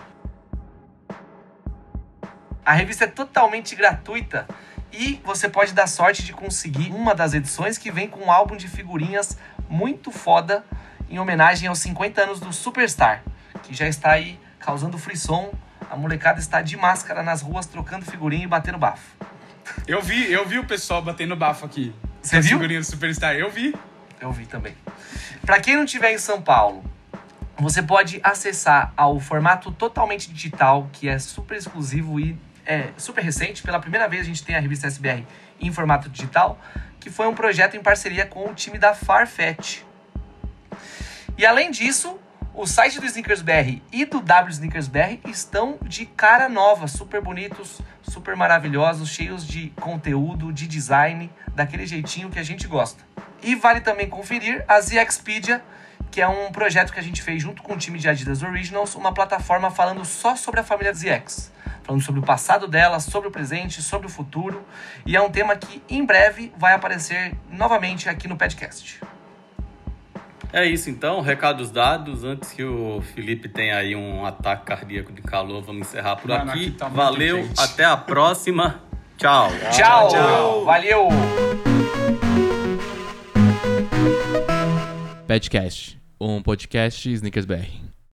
A revista é totalmente gratuita e você pode dar sorte de conseguir uma das edições que vem com um álbum de figurinhas muito foda em homenagem aos 50 anos do Superstar, que já está aí causando frisson. A molecada está de máscara nas ruas trocando figurinha e batendo bafo. Eu vi, eu vi o pessoal batendo bafo aqui. Você viu? figurinhas do Superstar. Eu vi. Eu vi também. Para quem não estiver em São Paulo, você pode acessar ao formato totalmente digital, que é super exclusivo e é super recente. Pela primeira vez a gente tem a revista SBR em formato digital, que foi um projeto em parceria com o time da Farfetch. E além disso, o site do Sneakers BR e do W Sneakers BR estão de cara nova, super bonitos, super maravilhosos, cheios de conteúdo, de design, daquele jeitinho que a gente gosta. E vale também conferir a ZXpedia, que é um projeto que a gente fez junto com o time de Adidas Originals, uma plataforma falando só sobre a família ZX. Falando sobre o passado dela, sobre o presente, sobre o futuro. E é um tema que em breve vai aparecer novamente aqui no podcast. É isso então, recados dados. Antes que o Felipe tenha aí um ataque cardíaco de calor, vamos encerrar por Mano, aqui. aqui tá Valeu, até a próxima. Tchau. Tchau! tchau. Valeu! Padcast, um podcast Snickers BR.